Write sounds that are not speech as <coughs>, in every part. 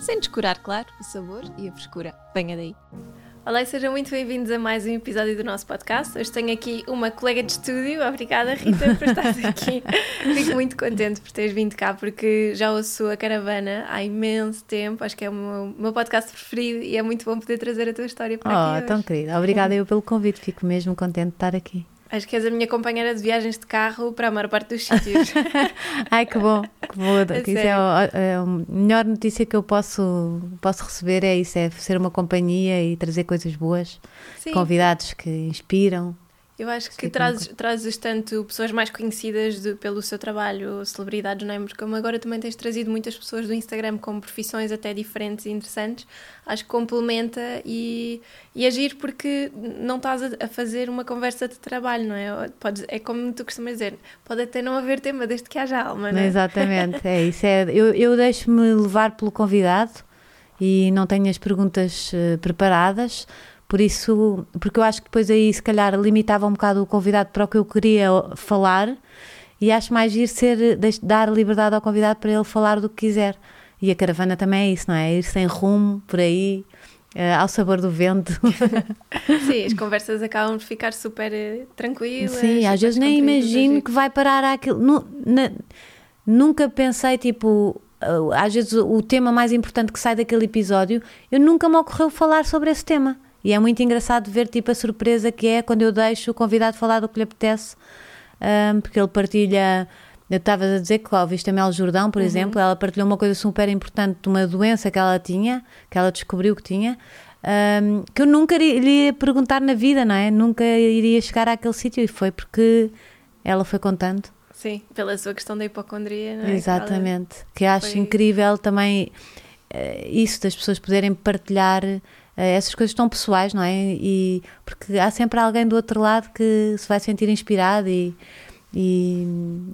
sem descurar, claro, o sabor e a frescura. Venha daí! Olá e sejam muito bem-vindos a mais um episódio do nosso podcast. Hoje tenho aqui uma colega de estúdio. Obrigada, Rita, por estares <laughs> aqui. Fico muito contente por teres vindo cá, porque já ouço a Caravana há imenso tempo. Acho que é o meu, meu podcast preferido e é muito bom poder trazer a tua história para oh, aqui. Oh, tão querida. Obrigada eu pelo convite. Fico mesmo contente de estar aqui. Acho que és a minha companheira de viagens de carro para a maior parte dos sítios. <laughs> Ai, que bom, que bom. Isso é a, é a, melhor notícia que eu posso, posso receber é isso, é ser uma companhia e trazer coisas boas, Sim. convidados que inspiram. Eu acho que trazes, trazes tanto pessoas mais conhecidas de, pelo seu trabalho, celebridades, não é? Porque como agora também tens trazido muitas pessoas do Instagram com profissões até diferentes e interessantes, acho que complementa e, e agir porque não estás a, fazer uma conversa de trabalho, não é? Pode, é como tu costumas dizer, pode até não haver tema desde que haja alma, não é? Exatamente, é isso. É, <laughs> eu eu deixo-me levar pelo convidado e não tenho as perguntas uh, preparadas por isso, porque eu acho que depois aí se calhar limitava um bocado o convidado para o que eu queria falar e acho mais ir ser, dar liberdade ao convidado para ele falar do que quiser. E a caravana também é isso, não é? Ir sem rumo por aí, uh, ao sabor do vento. <laughs> Sim, as <laughs> conversas acabam de ficar super uh, tranquilas. Sim, às vezes nem imagino que vai parar aquilo. nunca pensei, tipo, uh, às vezes o tema mais importante que sai daquele episódio, eu nunca me ocorreu falar sobre esse tema. E é muito engraçado ver tipo a surpresa que é quando eu deixo o convidado falar do que lhe apetece, um, porque ele partilha. Eu estava a dizer que ouviste a Mel Jordão, por uhum. exemplo, ela partilhou uma coisa super importante de uma doença que ela tinha, que ela descobriu que tinha, um, que eu nunca lhe ia perguntar na vida, não é? Nunca iria chegar àquele sítio e foi porque ela foi contando. Sim, pela sua questão da hipocondria, não é? Exatamente. Que acho foi... incrível também uh, isso das pessoas poderem partilhar eh, essas coisas tão pessoais, não é? E, porque há sempre alguém do outro lado que se vai sentir inspirado e, e,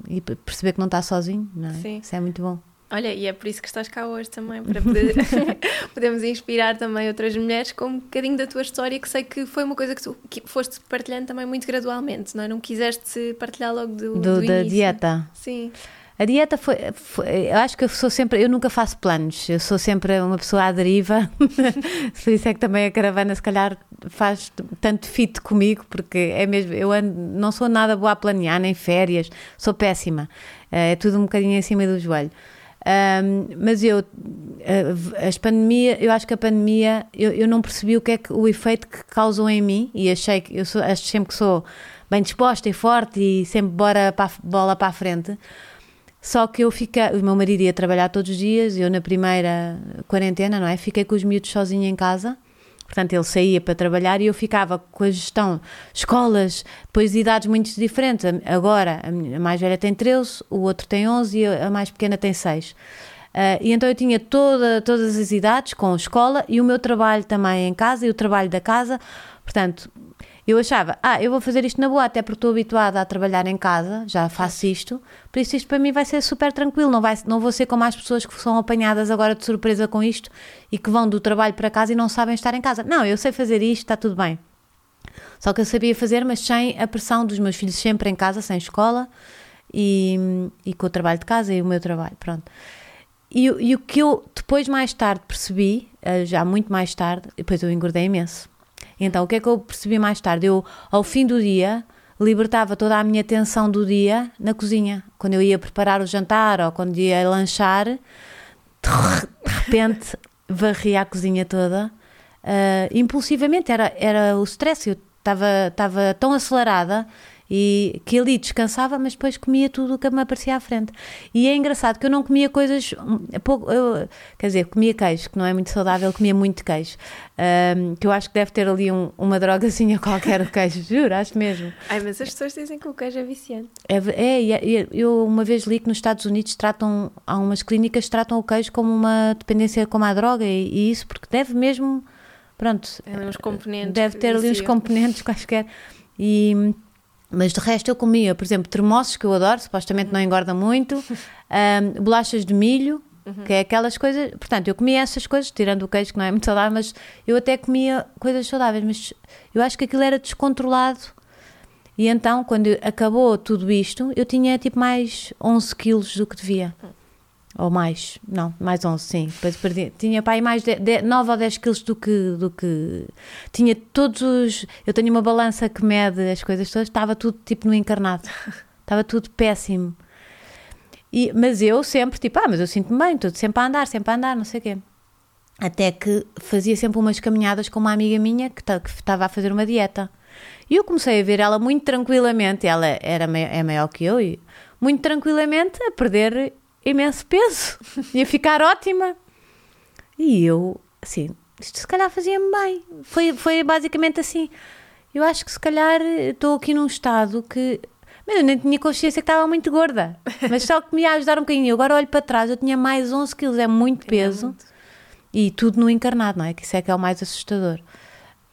e perceber que não está sozinho, não é? Sim. Isso é muito bom. Olha, e é por isso que estás cá hoje também, para poder, <laughs> podermos inspirar também outras mulheres com um bocadinho da tua história, que sei que foi uma coisa que tu que foste partilhando também muito gradualmente, não é? Não quiseste partilhar logo do, do, do da início. dieta. Sim. A dieta foi, foi, Eu acho que eu sou sempre. Eu nunca faço planos. Eu sou sempre uma pessoa à deriva. <laughs> Por isso é que também a caravana, se calhar, faz tanto fit comigo, porque é mesmo. Eu ando, não sou nada boa a planear, nem férias. Sou péssima. Eh, é tudo um bocadinho em cima do joelho. Um, mas eu, eh, as pandemia, eu acho que a pandemia, eu, eu não percebi o que é que o efeito que causou em mim e achei que eu sou, acho sempre que sou bem disposta e forte e sempre bora para, bola para a frente. Só que eu fiquei, o meu marido ia trabalhar todos os dias, eu na primeira quarentena, não é? Fiquei com os miúdos sozinha em casa. Portanto, ele saía para trabalhar e eu ficava com a gestão, escolas, depois de idades muito diferentes. Agora, a mais velha tem 13, o outro tem 11 e a mais pequena tem 6. Uh, e então eu tinha toda, todas as idades com escola e o meu trabalho também em casa e o trabalho da casa. Portanto, eu achava, ah, eu vou fazer isto na boa, até porque estou habituada a trabalhar em casa, já faço isto, por isso isto para mim vai ser super tranquilo, não, vai, não vou ser como as pessoas que são apanhadas agora de surpresa com isto e que vão do trabalho para casa e não sabem estar em casa. Não, eu sei fazer isto, está tudo bem. Só que eu sabia fazer, mas sem a pressão dos meus filhos sempre em casa, sem escola e, e com o trabalho de casa e o meu trabalho, pronto. E, e o que eu depois, mais tarde, percebi, eh, já muito mais tarde, depois eu engordei imenso então, o que é que eu percebi mais tarde? Eu, ao fim do dia, libertava toda a minha atenção do dia na cozinha. Quando eu ia preparar o jantar ou quando ia lanchar, de repente varria a cozinha toda. Uh, impulsivamente, era, era o stress. Eu estava tão acelerada e que ali descansava, mas depois comia tudo o que me aparecia à frente. E é engraçado que eu não comia coisas pouco, eu, quer dizer, comia queijo, que não é muito saudável, comia muito queijo. Um, que eu acho que deve ter ali um, uma drogazinha <laughs> qualquer o queijo, juro, acho mesmo. Ai, mas as pessoas dizem que o queijo é viciante. É, é, é, eu uma vez li que nos Estados Unidos tratam, há umas clínicas que tratam o queijo como uma dependência como a droga e, e isso porque deve mesmo, pronto, é uns componentes deve ter ali uns componentes quaisquer e mas de resto eu comia, por exemplo, termossos que eu adoro, supostamente não engorda muito, <laughs> um, bolachas de milho, uhum. que é aquelas coisas. Portanto, eu comia essas coisas, tirando o queijo, que não é muito saudável, mas eu até comia coisas saudáveis, mas eu acho que aquilo era descontrolado. E então, quando acabou tudo isto, eu tinha tipo mais 11 quilos do que devia. Uhum. Ou mais, não, mais 11, sim. Depois perdi. Tinha aí mais de, de, 9 ou 10 quilos do que, do que. Tinha todos os. Eu tenho uma balança que mede as coisas todas, estava tudo tipo no encarnado. <laughs> estava tudo péssimo. E, mas eu sempre, tipo, ah, mas eu sinto-me bem, estou sempre a andar, sempre a andar, não sei o quê. Até que fazia sempre umas caminhadas com uma amiga minha que estava a fazer uma dieta. E eu comecei a ver ela muito tranquilamente, ela era, é maior que eu, e muito tranquilamente a perder imenso peso, ia <laughs> ficar ótima. E eu, assim, isto se calhar fazia-me bem. Foi, foi basicamente assim. Eu acho que se calhar estou aqui num estado que. Mas eu nem tinha consciência que estava muito gorda. Mas só que me ia ajudar um bocadinho. Agora olho para trás, eu tinha mais 11 quilos, é muito peso. É muito. E tudo no encarnado, não é? Que isso é que é o mais assustador.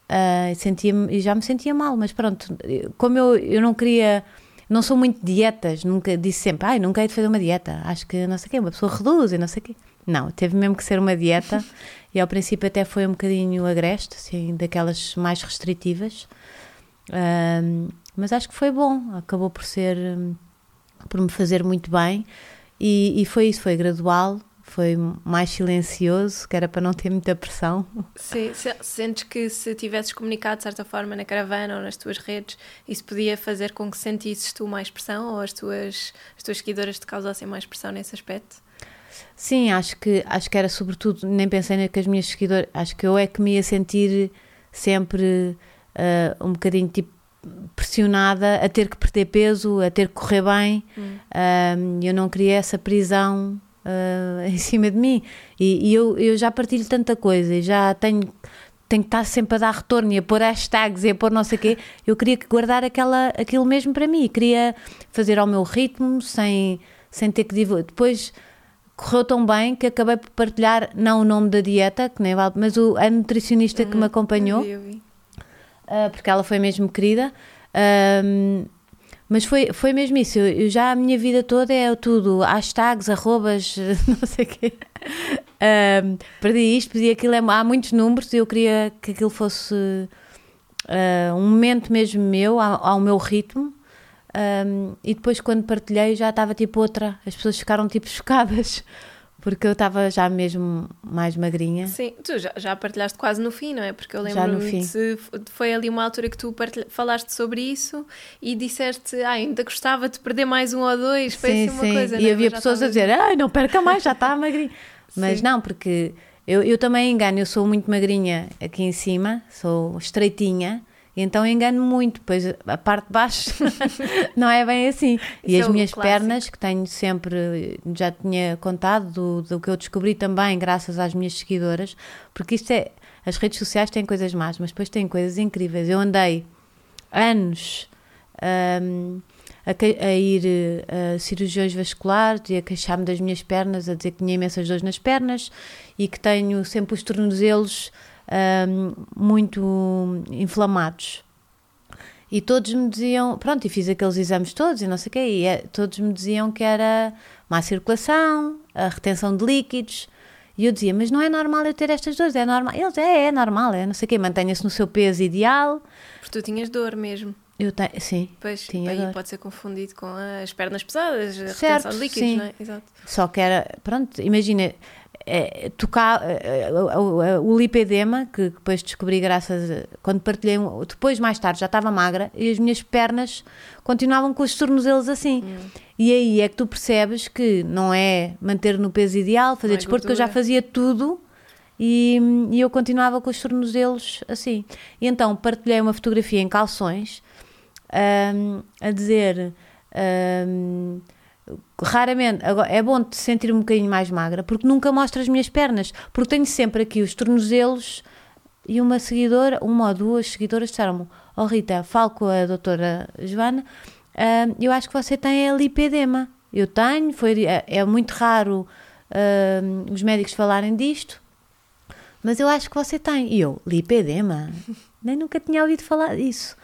Uh, sentia e já me sentia mal, mas pronto, como eu, eu não queria não sou muito dietas, nunca disse sempre, ai, nunca hei de fazer uma dieta, acho que não sei o quê, uma pessoa reduz e não sei o quê. Não, teve mesmo que ser uma dieta <laughs> e ao princípio até foi um bocadinho agreste, assim, daquelas mais restritivas, mas acho que foi bom, acabou por ser, por me fazer muito bem e, e foi isso, foi gradual, foi mais silencioso, que era para não ter muita pressão. Sim, sentes que se tivesses comunicado de certa forma na caravana ou nas tuas redes, isso podia fazer com que sentisses tu mais pressão ou as tuas, as tuas seguidoras te causassem mais pressão nesse aspecto? Sim, acho que, acho que era sobretudo, nem pensei que as minhas seguidoras, acho que eu é que me ia sentir sempre uh, um bocadinho tipo pressionada a ter que perder peso, a ter que correr bem. Hum. Uh, eu não queria essa prisão uh, em cima de mim. E, e, eu, eu já partilho tanta coisa e já tenho, tenho que estar sempre a dar retorno e a pôr hashtags e a pôr não sei o quê. Eu queria guardar aquela, aquilo mesmo para mim. Queria fazer ao meu ritmo, sem, sem ter que divulgar. Depois correu tão bem que acabei por partilhar, não o nome da dieta, que nem vale, mas o, a nutricionista que me uhum. acompanhou, uh, porque ela foi mesmo querida. Uh, mas foi, foi mesmo isso. Eu, eu, já a minha vida toda é tudo hashtags, arrobas, <laughs> não sei o quê. Um, perdi isto, perdi aquilo. É, há muitos números e eu queria que aquilo fosse uh, um momento mesmo meu, ao, ao meu ritmo. Um, e depois, quando partilhei, já estava tipo outra. As pessoas ficaram tipo <laughs> chocadas porque eu estava já mesmo mais magrinha. Sim, tu já, já partilhaste quase no fim, não é? Porque eu lembro-me de foi ali uma altura que tu falaste sobre isso e disseste, ah, ainda gostava de perder mais um ou dois, foi sim, assim uma sim. coisa. E é? havia pessoas a dizer, ai, não perca mais, já está <laughs> magrinha. Mas sim. não, porque eu, eu também engano, eu sou muito magrinha aqui em cima, sou estreitinha então engano muito, pois a parte de baixo <laughs> não é bem assim. e Isso as é minhas clássico. pernas, que tenho sempre, já tinha contado do, do que eu descobri também, graças às minhas seguidoras, porque isto é. As redes sociais têm coisas más, mas depois têm coisas incríveis. Eu andei anos um, a, a, ir a cirurgiões vasculares e a queixar-me das minhas pernas, a dizer que tinha imensas dores nas pernas e que tenho sempre os tornozelos um, muito inflamados. E todos me diziam, pronto, e fiz aqueles exames todos e não sei o quê, e é, todos me diziam que era má circulação, a retenção de líquidos. E eu dizia, mas não é normal eu ter estas dores, é normal. Eles, é, é normal, é não sei o quê, mantenha-se no seu peso ideal. Porque tu tinhas dor mesmo. Eu tenho, sim. Pois, tinha aí dor. pode ser confundido com as pernas pesadas, a certo, retenção de líquidos, sim. não é? Exato. Só que era, pronto, imagina, é, tocar é, o lipedema que depois descobri graças a, quando partilhei depois mais tarde já estava magra e as minhas pernas continuavam com os tornozelos assim hum. e aí é que tu percebes que não é manter no peso ideal fazer é desporto que eu já fazia tudo e, e, eu continuava com os tornozelos assim e então partilhei uma fotografia em calções um, a dizer. Um, raramente, é bom te sentir um bocadinho mais magra, porque nunca mostro as minhas pernas, porque tenho sempre aqui os tornozelos e uma seguidora, uma ou duas seguidoras disseram-me, oh Rita, falo com a doutora Joana, uh, eu acho que você tem lipedema. Eu tenho, foi, é, é muito raro uh, os médicos falarem disto, mas eu acho que você tem. E eu, lipedema? <laughs> Nem nunca tinha ouvido falar disso.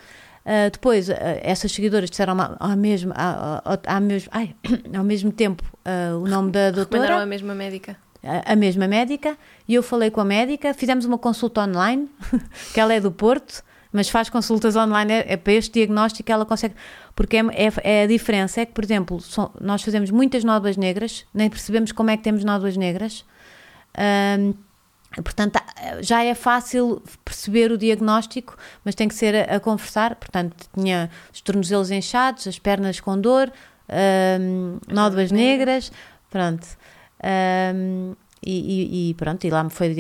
Uh, depois, uh, essas seguidoras disseram ao mesmo, ao, ao, mesmo, ai, <coughs> ao mesmo tempo uh, o nome da <coughs> doutora. Recomendaram a mesma médica. A, a, mesma médica. E eu falei com a médica, fizemos uma consulta online, <laughs> que ela é do Porto, mas faz consultas online, é, é para este diagnóstico ela consegue. Porque é, é, é a diferença, é que, por exemplo, nós fazemos muitas nódoas negras, nem percebemos como é que temos nódoas negras. Portanto, já é fácil perceber o diagnóstico, mas tem que ser a, a conversar. Portanto, tinha os tornozelos inchados, as pernas com dor, um, nódoas negras, pronto. Um, e, e, pronto, e lá me foi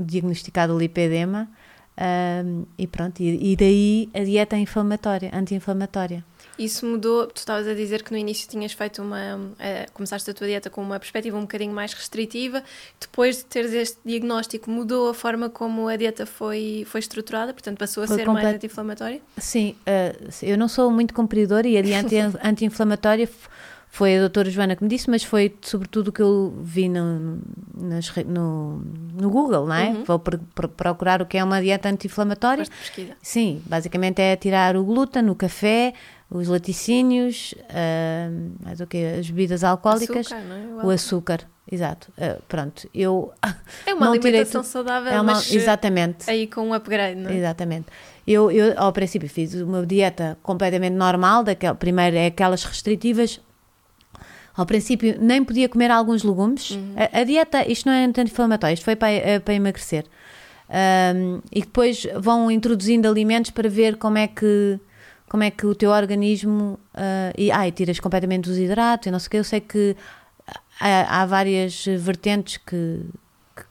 diagnosticado o lipedema. Um, e pronto, e, e daí a dieta inflamatória, anti-inflamatória. Isso mudou, tu estavas a dizer que no início tinhas feito uma. Uh, começaste a tua dieta com uma perspectiva um bocadinho mais restritiva, depois de teres este diagnóstico, mudou a forma como a dieta foi, foi estruturada, portanto passou a foi ser mais anti-inflamatória? Sim, uh, eu não sou muito cumpridora e a dieta <laughs> anti-inflamatória foi a doutora Joana que me disse, mas foi sobretudo o que eu vi no, nas, no, no Google, não é? Uhum. Vou pr pr procurar o que é uma dieta anti-inflamatória. Sim, basicamente é tirar o glúten, o café, os laticínios, uh, mais o quê? As bebidas alcoólicas, açúcar, é? o açúcar, exato. Uh, pronto, eu <laughs> é uma alimentação saudável, é uma, mas exatamente. aí com um upgrade, não é? Exatamente. Eu, eu ao princípio fiz uma dieta completamente normal, daquela, primeiro é aquelas restritivas. Ao princípio nem podia comer alguns legumes. Uhum. A, a, dieta, isto não é anti-inflamatório, isto foi para, eh, para emagrecer. Um, e depois vão introduzindo alimentos para ver como é que como é que o teu organismo. Uh, e, ai, tiras completamente os hidratos e não sei o que. Eu sei que há, há várias vertentes que,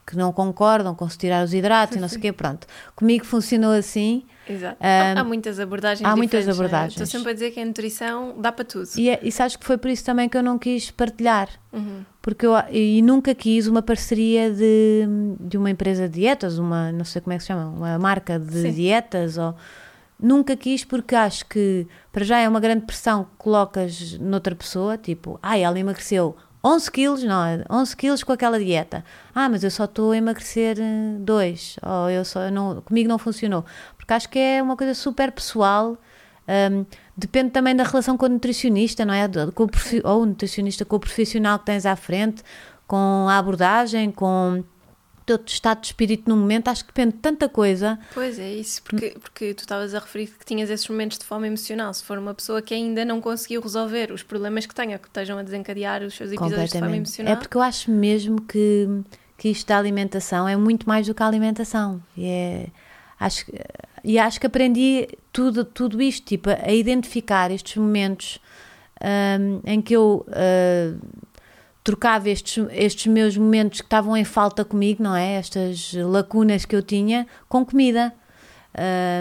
que, não concordam com se tirar os hidratos e não sei o quê. Pronto. Comigo funcionou assim. Exato. Uh, há muitas abordagens Há muitas é? abordagens. Estou sempre a dizer que a nutrição dá para tudo. E, é, e sabes que foi por isso também que eu não quis partilhar. Uhum. Porque eu e nunca quis uma parceria de, de uma empresa de dietas, uma, não sei como é que se chama, uma marca de Sim. dietas ou Nunca quis porque acho que, para já, é uma grande pressão que colocas noutra pessoa, tipo, ai, ela emagreceu 11 quilos, não, 11 quilos com aquela dieta. Ah, mas eu só estou a emagrecer 2, eh, ou eu só, não, comigo não funcionou. Porque acho que é uma coisa super pessoal, um, depende também da relação com o nutricionista, não é? Com o, ou o nutricionista com o profissional que tens à frente, com a abordagem, com teu estado de espírito no momento, acho que depende de tanta coisa. Pois é, isso, porque, porque tu estavas a referir que tinhas esses momentos de fome emocional. Se for uma pessoa que ainda não conseguiu resolver os problemas que tenha, que estejam a desencadear os seus episódios de fome emocional. É porque eu acho mesmo que, que isto da alimentação é muito mais do que a alimentação. E, é, acho, e acho que aprendi tudo, tudo isto, tipo, a identificar estes momentos um, em que eu. Uh, trocava estes, estes meus momentos que estavam em falta comigo, não é? Estas lacunas que eu tinha com comida.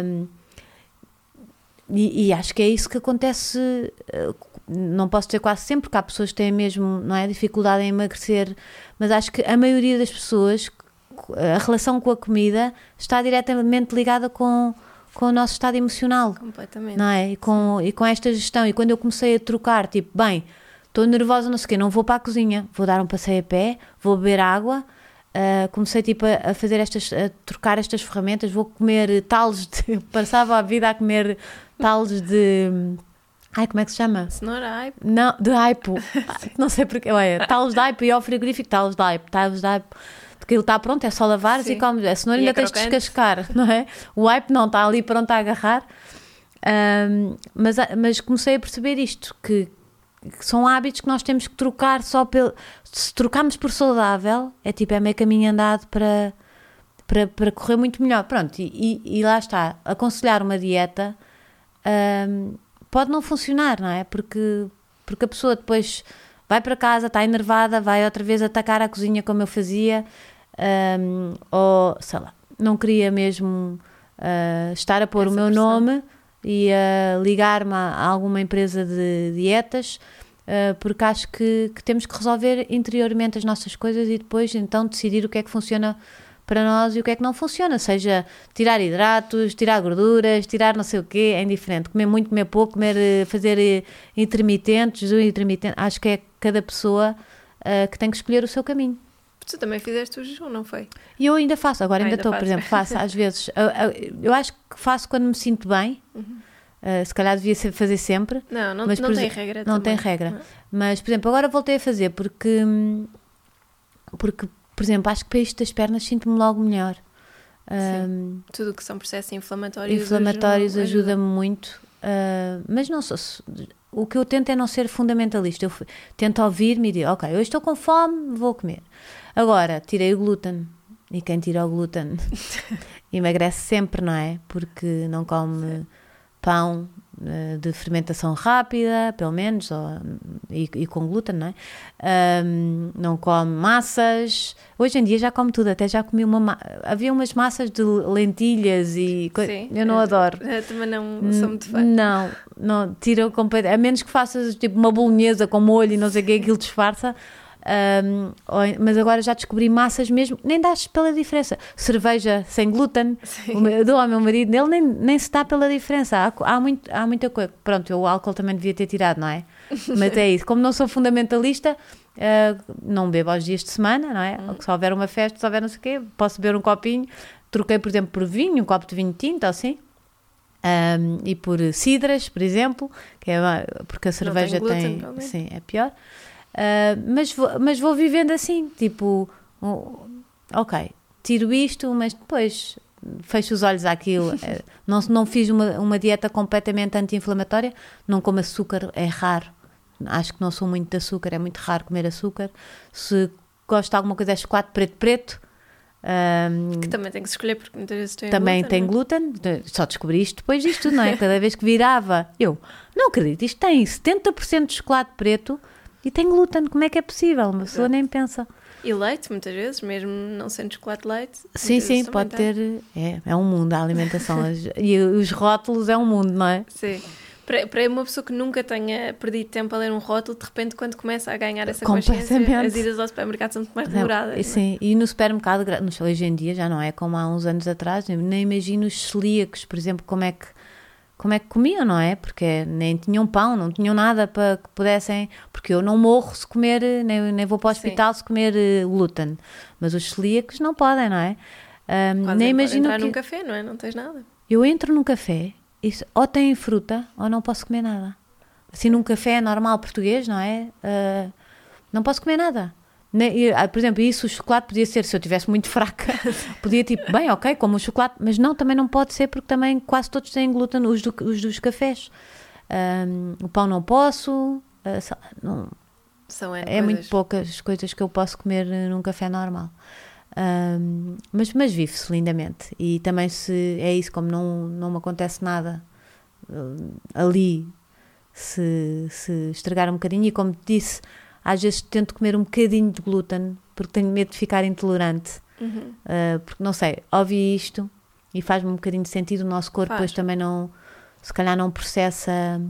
Um, e, e, acho que é isso que acontece. Eh, não posso dizer quase sempre, porque há pessoas que têm mesmo não é, dificuldade em emagrecer, mas acho que a maioria das pessoas, a relação com a comida está diretamente ligada com, com o nosso estado emocional. Completamente. Não é? E com, e com esta gestão. E quando eu comecei a trocar, tipo, bem, estou nervosa, não sei o quê, não vou para a cozinha, vou dar um passeio a pé, vou beber água. Uh, comecei tipo a, fazer estas, a trocar estas ferramentas, vou comer talos de, <laughs> passava a vida a comer talos de Ai, como é que se chama? Cenoura aipo. Não, de aipo. <laughs> não sei porque. Olha, talos de aipo e ao frigorífico, talos de aipo, talos de aipo. Porque ele está pronto, é só lavar e comes. A cenoura e ainda é tens de descascar, <laughs> não é? O aipo não, está ali pronto a agarrar. Um, mas, mas comecei a perceber isto, que são hábitos que nós temos que trocar só pelo. Se trocarmos por saudável, é tipo, é meio caminho andado para, para, para correr muito melhor. Pronto, e, e, e lá está. Aconselhar uma dieta um, pode não funcionar, não é? Porque, porque a pessoa depois vai para casa, está enervada, vai outra vez atacar a cozinha como eu fazia, um, ou sei lá, não queria mesmo uh, estar a pôr Essa o meu pressão. nome e a ligar-me a alguma empresa de dietas, uh, porque acho que, que, temos que resolver interiormente as nossas coisas e depois então decidir o que é que funciona para nós e o que é que não funciona, seja tirar hidratos, tirar gorduras, tirar não sei o quê, é indiferente, comer muito, comer pouco, comer, eh, fazer eh, intermitentes, intermitente, acho que é cada pessoa uh, que tem que escolher o seu caminho. Tu também fizeste o jejum, não foi? E eu ainda faço, agora ah, ainda estou, por exemplo, faço às vezes. Eu, eu, acho que faço quando me sinto bem. Uhum. Uh, se calhar devia fazer sempre. Não, não, mas, não tem regra. Não também. tem regra. Não. Mas, por exemplo, agora voltei a fazer porque, porque por exemplo, acho que para isto das pernas sinto-me logo melhor. Um, Tudo que são processos inflamatórios. Inflamatórios ajuda-me ajuda muito. Uh, mas não sou. O que eu tento é não ser fundamentalista. Eu tento ouvir-me e dizer, ok, hoje estou com fome, vou comer. Agora, tirei o glúten. E quem tira o glúten <laughs> emagrece sempre, não é? Porque não come pão eh, de fermentação rápida, pelo menos, ou, e, e, com glúten, não é? Um, não come massas. Hoje em dia já come tudo, até já comi uma. Havia umas massas de lentilhas e. Sim, eu não adoro. Eu também não sou muito fã. Não, não, tira completamente. A menos que faças tipo uma bolonhesa com molho e não sei o que, aquilo disfarça. Um, mas agora já descobri massas mesmo, nem dás pela diferença. Cerveja sem glúten, eu dou ao meu marido, ele nem, nem se dá pela diferença. Há, há, muito, há muita coisa. Pronto, eu o álcool também devia ter tirado, não é? <laughs> Mas é isso. Como não sou fundamentalista, uh, não bebo aos dias de semana, não é? Hum. Se houver uma festa, se houver não sei o quê, posso beber um copinho. Troquei, por exemplo, por vinho, um copo de vinho tinto, assim. Um, e por cidras, por exemplo, que é porque a cerveja tem, glúten, sim, é pior. Uh, mas, vou, mas vou vivendo assim, tipo, ok, tiro isto, mas depois fecho os olhos àquilo. <laughs> Eh, não, não fiz uma, uma dieta completamente anti-inflamatória, não como açúcar, é raro. Acho que não sou muito de açúcar, é muito raro comer açúcar. Se gosto de alguma coisa, é chocolate preto-preto. Um, que também tem que escolher porque muitas vezes tem também glúten, tem glúten, só descobri isto depois disto, não é? Cada vez que virava, eu não acredito, isto tem 70% de chocolate preto e tem glúten, como é que é possível? Uma pessoa nem pensa. E leite, muitas vezes, mesmo não sendo chocolate leite. Sim, sim, pode ter. É, é um mundo a alimentação. <laughs> e os rótulos é um mundo, não é? Sim. Para, para uma pessoa que nunca tenha perdido tempo a ler um rótulo, de repente, quando começa a ganhar essa consciência, as idas ao supermercado são muito mais demoradas. É, sim, e no supermercado, hoje em dia, já não é como há uns anos atrás, nem imagino os celíacos, por exemplo, como é que como é que comiam, não é? Porque nem tinham pão, não tinham nada para que pudessem. Porque eu não morro se comer, nem, nem vou para o hospital Sim. se comer uh, glúten. Mas os celíacos não podem, não é? Um, nem imagino entrar que... num café, não é? Não tens nada. Eu entro num café, isso, ou tem fruta ou não posso comer nada. Assim, num café normal português, não é? Uh, não posso comer nada. Ah, por exemplo, isso o chocolate podia ser, se eu estivesse muito fraca, <laughs> podia tipo, bem, ok, como o chocolate, mas não, também não pode ser porque também quase todos têm glúten, os, do, os dos cafés. Um, o pão não posso, uh, não, São é coisas. muito poucas coisas que eu posso comer num café normal. Um, mas mas vive-se lindamente e também se é isso, como não, não me acontece nada uh, ali, se, se estragar um bocadinho, e como te disse às vezes tento comer um bocadinho de glúten porque tenho medo de ficar intolerante. Uhum. Uh, porque não sei, ouvi isto e faz-me um bocadinho de sentido. O nosso corpo depois também não, se calhar não processa.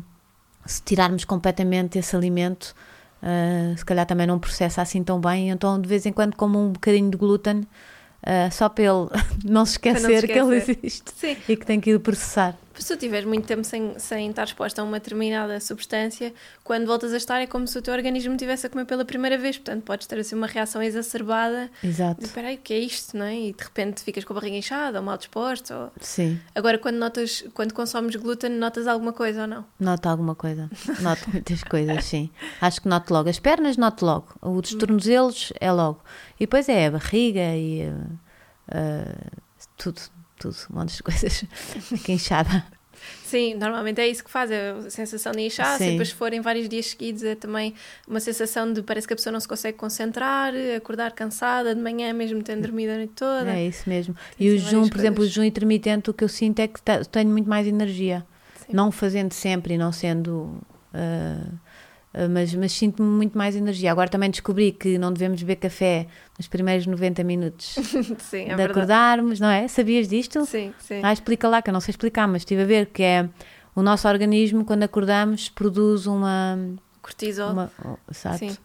Se tirarmos completamente esse alimento, uh, se calhar também não processa assim tão bem. Então, de vez em quando, como um bocadinho de glúten, uh, só para ele <laughs> não se esquecer, não se esquecer. que ele existe Sim. e que tem que ir processar se tu tiveres muito tempo sem, sem estar exposta a uma determinada substância, quando voltas a estar é como se o teu organismo estivesse a comer pela primeira vez, portanto podes ter assim uma reação exacerbada. Exato. Espera aí, o que é isto, não é? E de repente ficas com a barriga inchada ou mal disposto. Ou... Sim. Agora, quando notas, quando consomes glúten, notas alguma coisa ou não? Noto alguma coisa. <laughs> Noto muitas coisas, sim. Acho que noto logo. As pernas noto logo. Os tornozelos é logo. E depois é a barriga e uh, tudo tudo, um monte de coisas. <laughs> Fica inchada. Sim, normalmente é isso que faz, é a sensação de inchaço e depois forem vários dias seguidos é também uma sensação de parece que a pessoa não se consegue concentrar, acordar cansada de manhã mesmo tendo dormido a noite toda. É isso mesmo. Tem e o jejum, por exemplo, o jejum intermitente, o que eu sinto é que tenho muito mais energia. Sim. Não fazendo sempre e não sendo... Uh, mas, mas sinto-me muito mais energia. Agora também descobri que não devemos beber café nos primeiros 90 minutos <laughs> sim, é de acordarmos, não é? Sabias disto? Sim, sim. Ah, explica lá, que eu não sei explicar, mas estive a ver que é o nosso organismo, quando acordamos, produz uma. Cortisol. uma exato. Sim.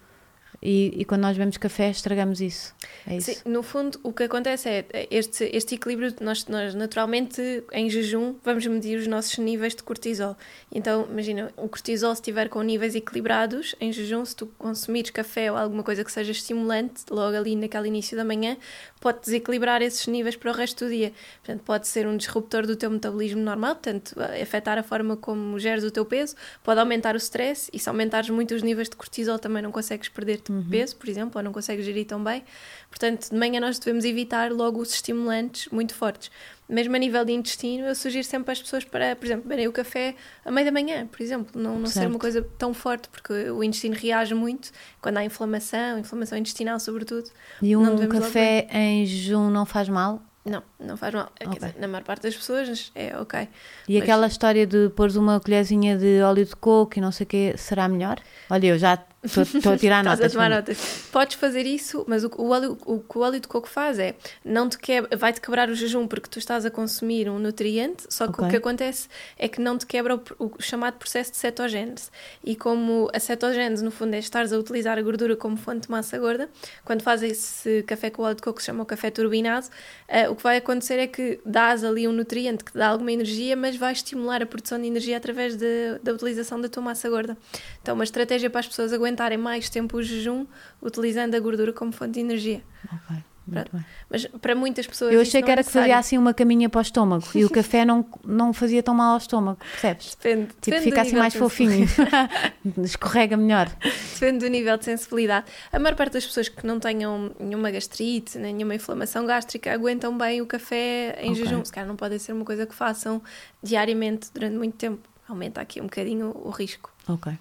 E, e quando nós bebemos café, estragamos isso. É isso. Sim, no fundo, o que acontece é este, este equilíbrio. Nós, nós, naturalmente, em jejum, vamos medir os nossos níveis de cortisol. Então, imagina, o cortisol, se estiver com níveis equilibrados, em jejum, se tu consumires café ou alguma coisa que seja estimulante, logo ali naquele início da manhã, pode desequilibrar esses níveis para o resto do dia. Portanto, pode ser um disruptor do teu metabolismo normal, portanto, afetar a forma como geres o teu peso, pode aumentar o stress e se aumentares muito os níveis de cortisol também não consegues perder uhum. peso, por exemplo, ou não consegues gerir tão bem. Portanto, de manhã nós devemos evitar logo os estimulantes muito fortes. Mesmo a nível de intestino, eu sugiro sempre às pessoas para, por exemplo, beberem o café a meio da manhã, por exemplo, não, não ser uma coisa tão forte, porque o intestino reage muito quando há inflamação, inflamação intestinal, sobretudo. E um café em jejum não faz mal? Não, não faz mal. Okay. Dizer, na maior parte das pessoas é ok. E Mas... aquela história de pôr uma colherzinha de óleo de coco e não sei o quê, será melhor? Olha, eu já Estou a <laughs> tirar notas. a tomar notas. Podes fazer isso, mas o, o, óleo, o, que o óleo de coco faz é não te quebra, vai-te quebrar o jejum porque tu estás a consumir um nutriente, só que okay. o que acontece é que não te quebra o, o, chamado processo de cetogênese. E como a cetogênese, no fundo, é estares a utilizar a gordura como fonte de massa gorda, quando fazes esse café com óleo de coco, que se chama o café turbinado, uh, o que vai acontecer é que dás ali um nutriente que dá alguma energia, mas vai estimular a produção de energia através de, da utilização da tua massa gorda. Então, uma estratégia para as pessoas aguentarem aguentarem mais tempo o jejum utilizando a gordura como fonte de energia. Ok. Muito bem. Mas para muitas pessoas. Eu achei que é era é que fazia assim uma caminha para o estômago e o <laughs> café não, não fazia tão mal ao estômago, percebes? Depende. Tipo, depende fica assim mais fofinho, <laughs> escorrega melhor. Depende do nível de sensibilidade. A maior parte das pessoas que não tenham nenhuma gastrite, nenhuma inflamação gástrica, aguentam bem o café em okay. jejum. Se calhar não pode ser uma coisa que façam diariamente durante muito tempo. Aumenta aqui um bocadinho o risco. Ok.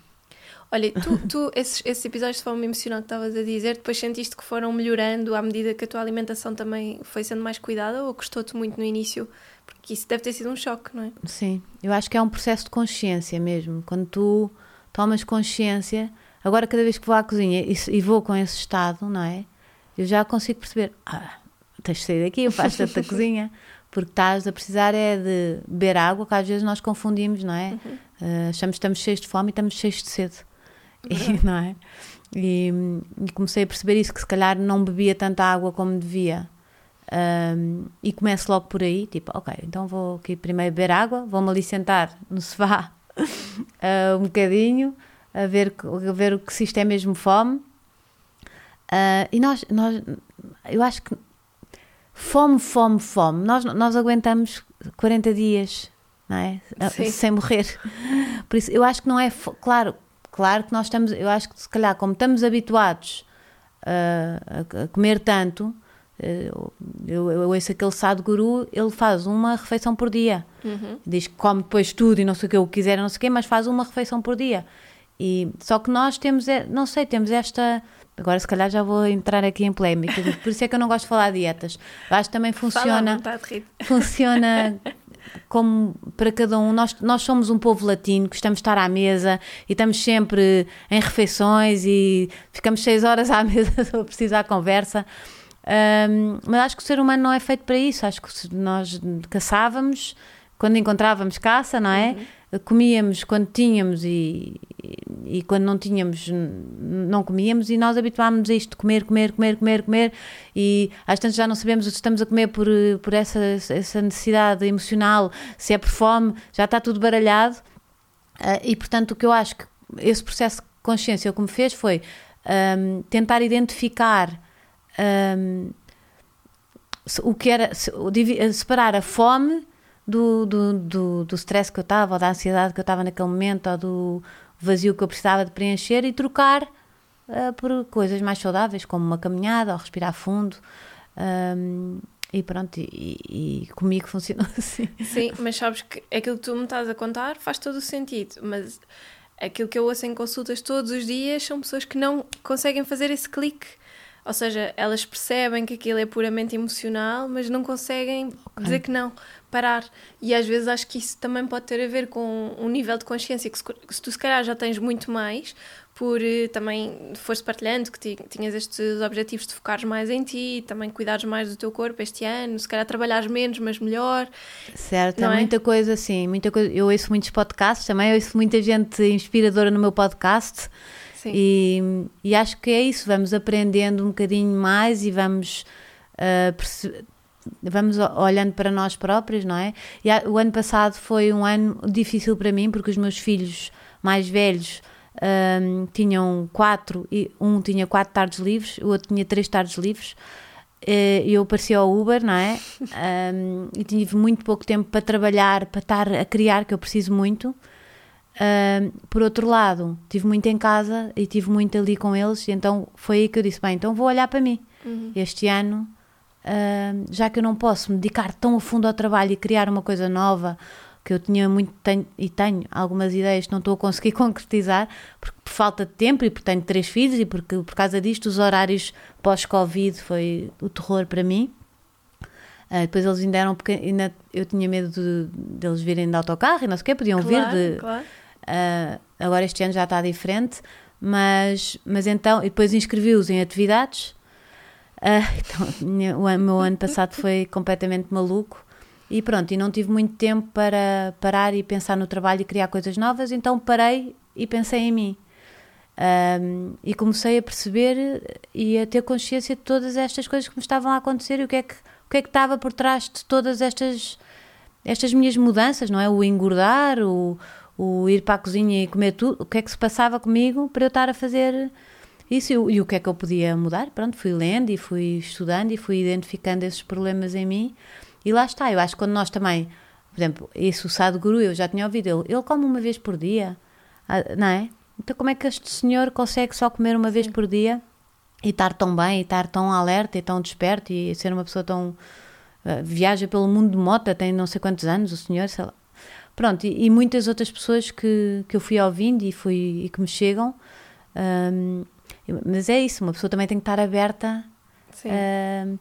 Olha, tu, <laughs> tu esses, esses episódios de forma emocional que estavas a dizer, depois sentiste que foram melhorando à medida que a tua alimentação também foi sendo mais cuidada ou custou-te muito no início? Porque isso deve ter sido um choque, não é? Sim, eu acho que é um processo de consciência mesmo. Quando tu tomas consciência, agora cada vez que vou à cozinha e, e vou com esse estado, não é? Eu já consigo perceber, ah, tens de sair daqui, eu faço da <laughs> cozinha, porque estás a precisar é de beber água, que às vezes nós confundimos, não é? Uhum. Uh, achamos que estamos cheios de fome e estamos cheios de sede. <laughs> E, não é? E, e, comecei a perceber isso, que se calhar não bebia tanta água como devia. Um, e começo logo por aí, tipo, ok, então vou aqui primeiro beber água, vou-me ali sentar no sofá <laughs> uh, um bocadinho, a ver, a ver o que se isto é mesmo fome. Uh, e nós, nós, eu acho que fome, fome, fome, nós, nós aguentamos 40 dias, não é? Sim. Sem morrer. Por isso, eu acho que não é, claro, Claro que nós estamos, eu acho que se calhar, como estamos habituados uh, a, comer tanto, uh, eu, eu ouço aquele Sadhguru, ele faz uma refeição por dia. Uhum. Diz que come depois tudo e não sei o que, eu quiser, não sei o que, mas faz uma refeição por dia. E, só que nós temos, não sei, temos esta. Agora, se calhar, já vou entrar aqui em polémica, por isso é que eu não gosto de falar de dietas. Acho que também funciona. Funciona <laughs> como para cada um, nós, nós somos um povo latino, gostamos de estar à mesa e estamos sempre em refeições e ficamos seis horas à <laughs> mesa se precisar conversa. Um, mas acho que o ser humano não é feito para isso. Acho que nós caçávamos quando encontrávamos caça, não é? Uhum comíamos quando tínhamos e, e, e, quando não tínhamos não comíamos e nós habituámos a isto comer, comer, comer, comer, comer e às tantas já não sabemos se estamos a comer por, por essa, essa necessidade emocional, se é por fome, já está tudo baralhado uh, e portanto o que eu acho que esse processo de consciência o que me fez foi um, tentar identificar um, o que era separar a fome do, do, do, do stress que eu estava, ou da ansiedade que eu estava naquele momento, ou do vazio que eu precisava de preencher e trocar uh, por coisas mais saudáveis, como uma caminhada ou respirar fundo. Um, e pronto, e, e, comigo <laughs> funcionou assim. Sim, mas sabes que aquilo que tu me estás a contar faz todo o sentido, mas aquilo que eu ouço em consultas todos os dias são pessoas que não conseguem fazer esse clique. Ou seja, elas percebem que aquilo é puramente emocional, mas não conseguem okay. dizer que não parar. E às vezes acho que isso também pode ter a ver com um nível de consciência que se, se tu se calhar já tens muito mais, por uh, também foste partilhando que tinhas estes objetivos de focares mais em ti, também cuidares mais do teu corpo este ano, se calhar trabalhares menos, mas melhor. Certo, há é? muita coisa assim, muita coisa. Eu ouço muitos podcasts também, eu ouço muita gente inspiradora no meu podcast. E, e, acho que é isso, vamos aprendendo um bocadinho mais e vamos uh, vamos olhando para nós próprios, não é? E o ano passado foi um ano difícil para mim porque os meus filhos mais velhos um, tinham quatro, um tinha quatro tardes livres, o outro tinha três tardes livres. Eh, eu aparecia ao Uber, não é? <laughs> Um, e tive muito pouco tempo para trabalhar, para estar a criar, que eu preciso muito. Um, por outro lado, tive muito em casa e tive muito ali com eles, então foi aí que eu disse: bem, então vou olhar para mim. Uhum. Este ano, um, já que eu não posso me dedicar tão a fundo ao trabalho e criar uma coisa nova, que eu tinha muito tenho, e tenho algumas ideias que não estou a conseguir <laughs> concretizar porque por falta de tempo e porque tenho três filhos e porque por causa disto os horários pós-Covid foi o terror para mim. Uh, depois eles ainda eram ainda eu tinha medo de, de eles virem de autocarro e não sei o quê, podiam claro, vir de. Claro. Uh, agora este ano já está diferente, mas, mas então, e depois inscrevi-os em atividades. Uh, então, o meu ano passado foi completamente maluco e pronto, e não tive muito tempo para parar e pensar no trabalho e criar coisas novas, então parei e pensei em mim. Um, e comecei a perceber e a ter consciência de todas estas coisas que me estavam a acontecer e o que é que, o que, é que estava por trás de todas estas, estas minhas mudanças, não é? O engordar, o, o ir para a cozinha e comer tudo, o que é que se passava comigo para eu estar a fazer isso e, e o que é que eu podia mudar. Pronto, fui lendo e fui estudando e fui identificando esses problemas em mim e lá está, eu acho que quando nós também, por exemplo, isso o Sadhguru, eu já tinha ouvido, ele, ele come uma vez por dia, ah, não é? Então como é que este senhor consegue só comer uma vez por dia e estar tão bem, e estar tão alerta e tão desperto e ser uma pessoa tão... Uh, viaja pelo mundo de moto, tem não sei quantos anos o senhor, sei lá. Pronto, e, e muitas outras pessoas que, que eu fui ouvindo e, fui, e que me chegam, um, mas é isso, uma pessoa também tem que estar aberta... Sim. Uh,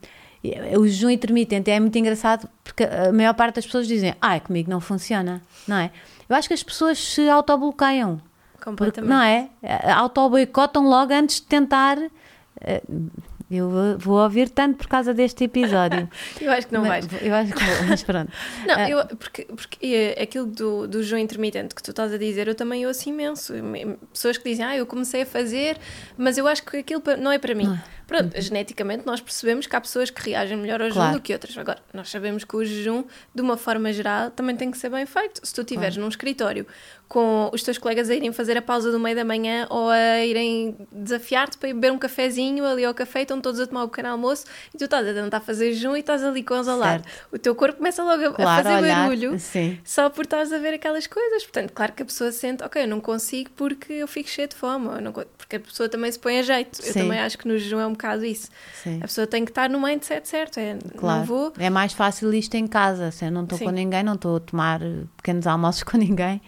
o jejum intermitente é muito engraçado porque a maior parte das pessoas dizem, ai, ah, comigo não funciona, não é? Eu acho que as pessoas se autobloqueiam. Completamente. Porque, não é? Auto-boicotam logo antes de tentar. Eh, eu vou ouvir tanto por causa deste episódio. <laughs> eu acho que não mas, vais. Eu acho que vou, mas pronto. <laughs> não, uh, eu, porque, porque aquilo do, do jejum intermitente que tu estás a dizer, eu também ouço imenso. Pessoas que dizem, ah, eu comecei a fazer, mas eu acho que aquilo não é para mim. Não. Pronto, geneticamente nós percebemos que há pessoas que reagem melhor ao claro. jejum do que outras. Agora, nós sabemos que o jejum, de uma forma geral, também tem que ser bem feito. Se tu estiveres claro. num escritório com os teus colegas a irem fazer a pausa do meio da manhã ou a irem desafiar-te para ir beber um cafezinho ali ao café, estão todos a tomar o pequeno almoço e tu estás a tentar fazer jejum e estás ali com eles ao lado. O teu corpo começa logo a, claro, fazer olhar, barulho sim. só por estás a ver aquelas coisas. Portanto, claro que a pessoa sente, ok, eu não consigo porque eu fico cheio de fome, porque a pessoa também se põe a jeito. Sim. Eu também acho que no jejum é um bocado isso. Sim. A pessoa tem que estar no mindset certo. É, claro. não vou... é mais fácil isto em casa. Se eu não estou com ninguém, não estou a tomar pequenos almoços <laughs> com ninguém.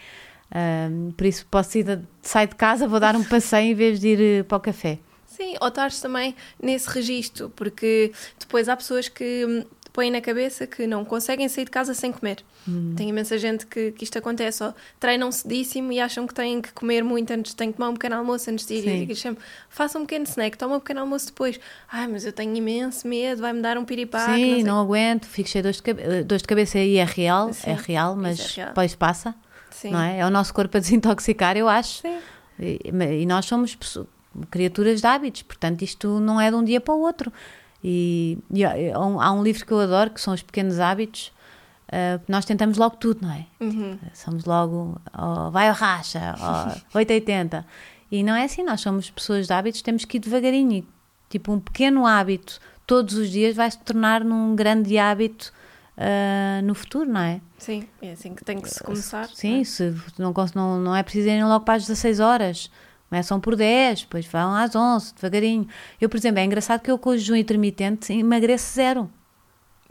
Um, por isso posso ir, sair de casa, vou dar um passeio em vez de ir eh, para o café. Sim, ou estás também nesse registro, porque depois há pessoas que hum, põem na cabeça que não conseguem sair de casa sem comer. Hum. Tem imensa gente que, que isto acontece, ou treinam cedíssimo e acham que têm que comer muito antes, têm que tomar um pequeno almoço antes de ir. E faça um pequeno snack, toma um pequeno almoço depois. Ai, mas eu tenho imenso medo, vai-me dar um piripaque. Sim, não, não aguento, fico cheio de dores de cabeça. Dores de cabeça aí é real, Sim, é real, mas é real. depois passa. Sim. Não é? é o nosso corpo a desintoxicar, eu acho. Sim. E, e nós somos criaturas de hábitos, portanto, isto não é de um dia para o outro. E, e há um livro que eu adoro, que são os pequenos hábitos. Uh, nós tentamos logo tudo, não é? Uhum. Somos logo, oh, vai ao racha, <laughs> oh, 880. E não é assim, nós somos pessoas de hábitos, temos que ir devagarinho. Tipo, um pequeno hábito todos os dias vai se tornar num grande hábito uh, no futuro, não é? Sim, é assim que tem que se começar. Sim, é? se não, não, não é preciso irem logo para as 16 horas. Começam por 10, depois vão às 11, devagarinho. Eu, por exemplo, é engraçado que eu com o jejum intermitente emagreço zero.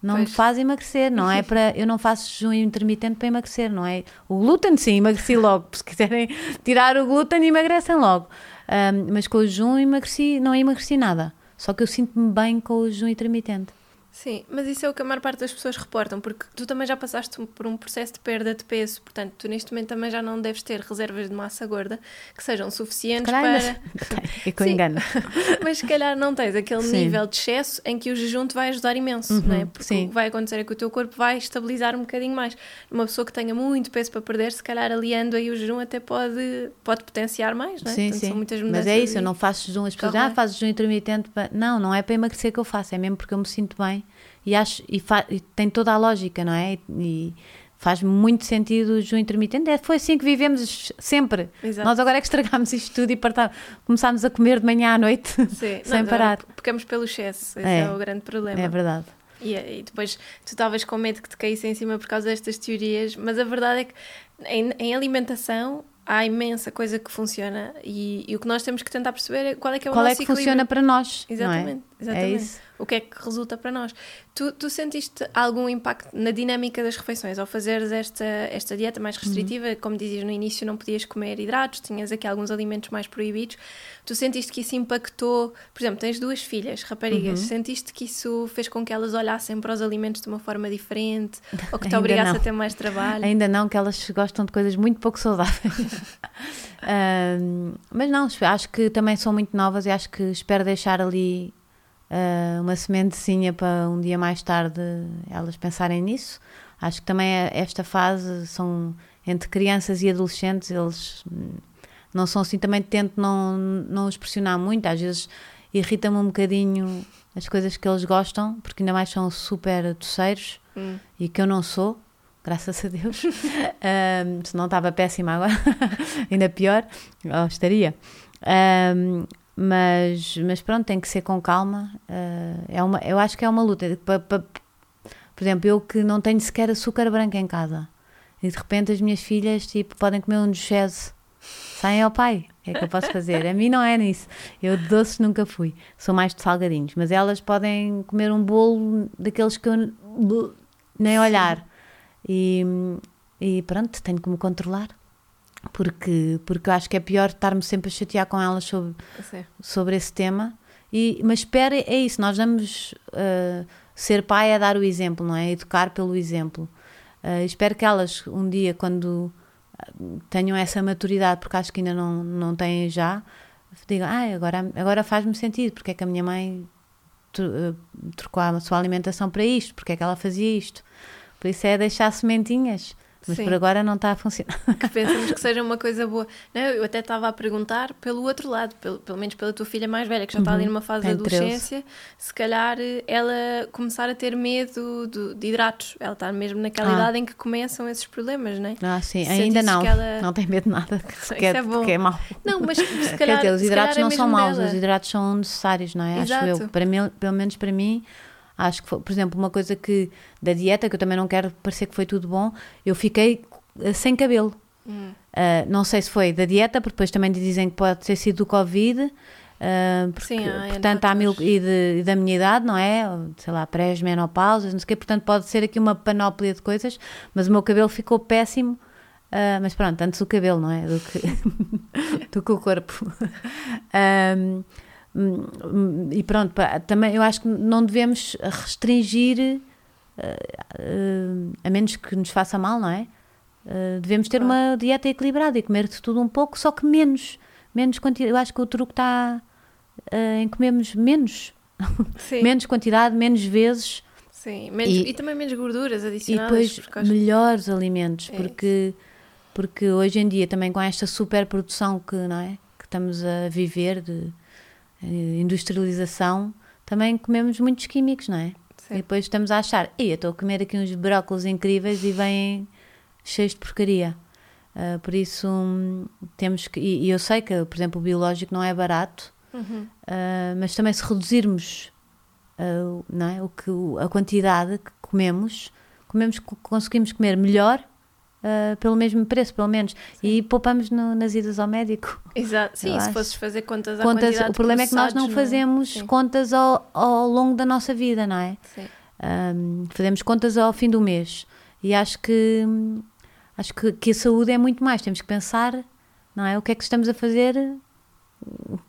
Não pois. me faz emagrecer, não é <laughs> para. Eu não faço jejum intermitente para emagrecer, não é? O glúten, sim, emagreci logo. Se quiserem tirar o glúten, emagrecem logo. Um, mas com o jejum emagreci, não emagreci nada. Só que eu sinto-me bem com o jejum intermitente. Sim, mas isso é o que a maior parte das pessoas reportam, porque tu também já passaste por um processo de perda de peso, portanto, tu neste momento também já não deves ter reservas de massa gorda que sejam suficientes Caralho, para. É <laughs> que eu Sim. engano. <laughs> mas se calhar não tens aquele Sim. nível de excesso em que o jejum te vai ajudar imenso, Uhum, não é? Porque sim. o que vai acontecer é que o teu corpo vai estabilizar um bocadinho mais. Uma pessoa que tenha muito peso para perder, se calhar aliando aí o jejum até pode, pode potenciar mais, não é? Sim, Portanto, sim. muitas Mas é isso, eu não faço jejum. As pessoas ah, fazes jejum intermitente. para-" Não, não é para emagrecer que eu faço, é mesmo porque eu me sinto bem e acho e, e tem toda a lógica, não é? E, faz muito sentido o jejum intermitente. É, foi assim que vivemos sempre. Exato. Nós agora é que estragámos isto tudo e parta- começámos a comer de manhã à noite Sim. <laughs> sem Não, parar. Pecamos pelo excesso, esse é, É. o grande problema. É verdade. E, e depois tu estavas com medo que te caísse em cima por causa destas teorias, mas a verdade é que em, em alimentação há imensa coisa que funciona e, e o que nós temos que tentar perceber é qual é que é o Qual é nosso que equilíbrio. funciona para nós? Exatamente, é? exatamente. É isso. O que é que resulta para nós? Tu, tu sentiste algum impacto na dinâmica das refeições ao fazeres esta, esta dieta mais restritiva? Uhum. Como dizias no início, não podias comer hidratos, tinhas aqui alguns alimentos mais proibidos. Tu sentiste que isso impactou? Por exemplo, tens duas filhas, raparigas. Uhum. Sentiste que isso fez com que elas olhassem para os alimentos de uma forma diferente? <laughs> Ou que te obrigasse não. a ter mais trabalho? Ainda não, que elas gostam de coisas muito pouco saudáveis. <laughs> Ahm, mas não, acho que também são muito novas e acho que espero deixar ali ah, uma sementezinha para um dia mais tarde elas pensarem nisso. Acho que também é- esta fase são entre crianças e adolescentes, eles hum, não são assim, também tento não, não os pressionar muito, às vezes irrita-me um bocadinho as coisas que eles gostam, porque ainda mais são super doceiros Hum. e que eu não sou, graças a Deus. <laughs> Ahm, se não estava péssima agora, <laughs> ainda pior, ou estaria. Ahm, mas, mas pronto, tem que ser com calma. Ah, é uma, eu acho que é uma luta. Por exemplo, eu que não tenho sequer açúcar branco em casa e de repente as minhas filhas tipo, podem comer um duchese. Saem ao pai. O que é que eu posso fazer? A mim não é nisso. Eu de doces nunca fui. Sou mais de salgadinhos. Mas elas podem comer um bolo daqueles que eu nem olhar. E, e pronto, tenho que me controlar. Porque, porque eu acho que é pior estar-me sempre a chatear com elas sobre, Sim. sobre esse tema. E, mas espera, é isso, nós vamos uh, ser pai é dar o exemplo, não é? Educar pelo exemplo. Uh, espero que elas um dia, quando uh, tenham essa maturidade, porque acho que ainda não, não têm já, digam, ah, agora, agora faz-me sentido, porque é que a minha mãe tro- trocou a sua alimentação para isto, porque é que ela fazia isto. Por isso é deixar sementinhas. Mas Sim. por agora não está a funcionar. <laughs> que pensamos que seja uma coisa boa. Não, eu até estava a perguntar pelo outro lado, pelo, pelo menos pela tua filha mais velha, que já está ali numa fase de Uhum. Tem 13. adolescência, se calhar eh, ela começar a ter medo do- de hidratos. Ela está mesmo naquela Ah. idade em que começam esses problemas, não é? Ah, sim, Sentes ainda não. ela- Não tem medo de nada, que, Isso que, é, é bom. que é mau. Não, mas se <laughs> Quer calhar. dizer, os se hidratos é não são maus, dela. os hidratos são necessários, não é? Acho Exato. eu. Para mim, pelo menos para mim, acho que foi, por exemplo, uma coisa que da dieta, que eu também não quero parecer que foi tudo bom, eu fiquei eh, sem cabelo. Hum. Ah, não sei se foi da dieta, porque depois também dizem que pode ter sido do Covid. ah, porque, Sim, N portanto, há mil e, de- e da minha idade, não é? Sei lá, pré-menopausas, não sei o quê. Portanto, pode ser aqui uma panóplia de coisas, mas o meu cabelo ficou péssimo. ah, mas pronto, antes o cabelo, não é? Do que, <laughs> do que o corpo. <laughs> Hum, e pronto, pá, também eu acho que não devemos restringir, ah, ah, a menos que nos faça mal, não é? Ah, devemos ter Claro. uma dieta equilibrada e comer de tudo um pouco, só que menos. Menos quantidade. Eu acho que o truque está em comermos menos. <laughs> Menos quantidade, menos vezes sim. Menos- e, E- também menos gorduras e adicionadas. depois porque acho que- melhores alimentos, É porque, porque hoje em dia também com esta superprodução que, não é, que estamos a viver de industrialização, também comemos muitos químicos, não é? Sim. E depois estamos a achar, ei, eu estou a comer aqui uns brócolos incríveis e vêm cheios de porcaria. Ah, por isso hum, temos que, e, e eu sei que, por exemplo, o biológico não é barato, Uhum. ah, mas também se reduzirmos o- não é, o que, a quantidade que comemos, comemos, co- conseguimos comer melhor ah, pelo mesmo preço, pelo menos, e poupamos no- nas idas ao médico. Exato. Sim, se fosses fazer contas à Contas, o problema é que nós não processados, fazemos Sim. contas ao, ao longo da nossa vida, não é? Sim. Ahm, fazemos contas ao fim do mês e acho que acho que, que a saúde é muito mais temos que pensar não é o que é que estamos a fazer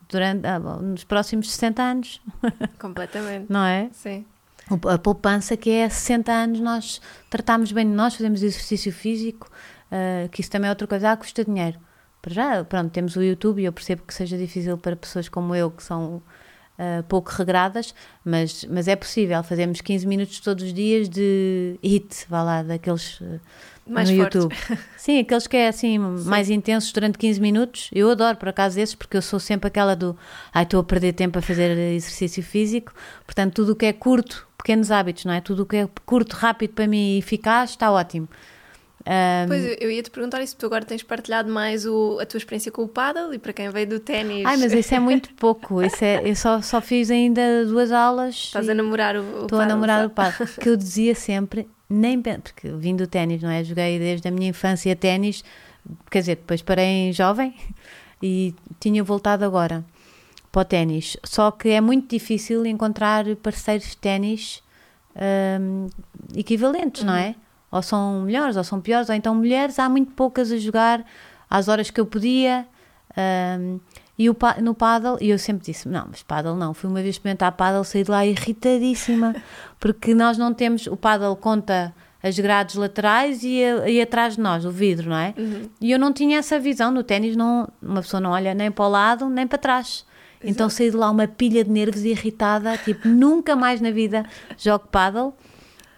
durante ah, bom, nos próximos 60 anos <laughs> Completamente. não é Sim. A poupança que é 60 anos nós tratámos bem de nós, fazemos exercício físico, uh, que isso também é outra coisa, ah, custa dinheiro. Para já, pronto, temos o YouTube e eu percebo que seja difícil para pessoas como eu, que são uh, pouco regradas, mas, mas é possível. Fazemos 15 minutos todos os dias de hit, vá lá, daqueles uh, mais no fortes. YouTube. <laughs> Sim, aqueles que é assim, Sim. mais intensos durante 15 minutos. Eu adoro, por acaso, esses, porque eu sou sempre aquela do ai, estou a perder tempo a fazer exercício físico. Portanto, tudo o que é curto, pequenos hábitos, não é? Tudo o que é curto, rápido para mim e eficaz, está ótimo. Um, pois, eu ia te perguntar isso, tu agora tens partilhado mais o, a tua experiência com o paddle e para quem veio do ténis. Ai, mas isso é muito <laughs> pouco. Isso é, eu só, só fiz ainda duas aulas. Estás a namorar o, o Estou a namorar sabe? o paddle. Que eu dizia sempre, nem porque vim do ténis, não é? Joguei desde a minha infância ténis, quer dizer, depois parei em jovem <laughs> e tinha voltado agora para o ténis. Só que é muito difícil encontrar parceiros de ténis um, equivalentes, uhum. não é? ou são melhores, ou são piores, ou então mulheres, há muito poucas a jogar às horas que eu podia. Um, e o, no paddle, e eu sempre disse: não, mas paddle não. Fui uma vez experimentar paddle, saí de lá irritadíssima, <laughs> porque nós não temos. O paddle conta as grades laterais e, e atrás de nós, o vidro, não é? Uhum. E eu não tinha essa visão. No ténis, não, uma pessoa não olha nem para o lado nem para trás. Exato. Então saí de lá uma pilha de nervos irritada, tipo, nunca mais na vida jogo paddle.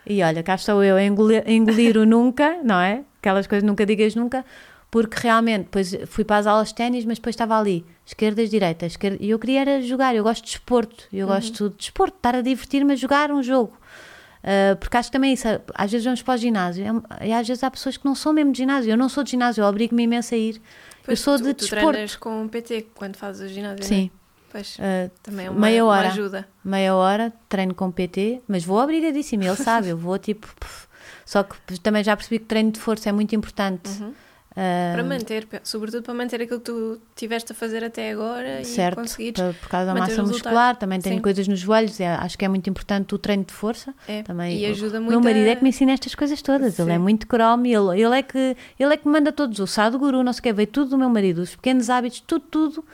E olha, cá estou eu a engolir, a engolir o nunca, não é? Aquelas coisas nunca digas nunca, porque realmente, depois fui para as aulas de ténis, mas depois estava ali, esquerdas, direitas, esquerda, e eu queria era jogar, eu gosto de desporto, eu uhum. gosto de desporto, estar a divertir-me a jogar um jogo. Uh, porque acho que também isso, às vezes vamos para o ginásio, é, e às vezes há pessoas que não são mesmo de ginásio, eu não sou de ginásio, eu obrigo-me imenso a ir, pois eu sou tu, de tu desporto. treinas com o PT quando fazes o ginásio, Sim. Não é? Pois, uh, também é uma, meia hora, uma ajuda. Meia hora, treino com PT, mas vou obrigadíssimo, ele sabe, eu vou tipo. Só que também já percebi que treino de força é muito importante. Uhum. Uh, para manter, sobretudo para manter aquilo que tu tiveste a fazer até agora certo, e conseguir. Por causa da massa muscular, também tenho Sim. coisas nos joelhos, é, acho que é muito importante o treino de força. É, também, e ajuda muito. Meu marido a... é que me ensina estas coisas todas, Sim. ele é muito cromo, ele, ele, é que, ele é que manda todos, o Sadhguru, não sei o que, veio tudo do meu marido, os pequenos hábitos, tudo, tudo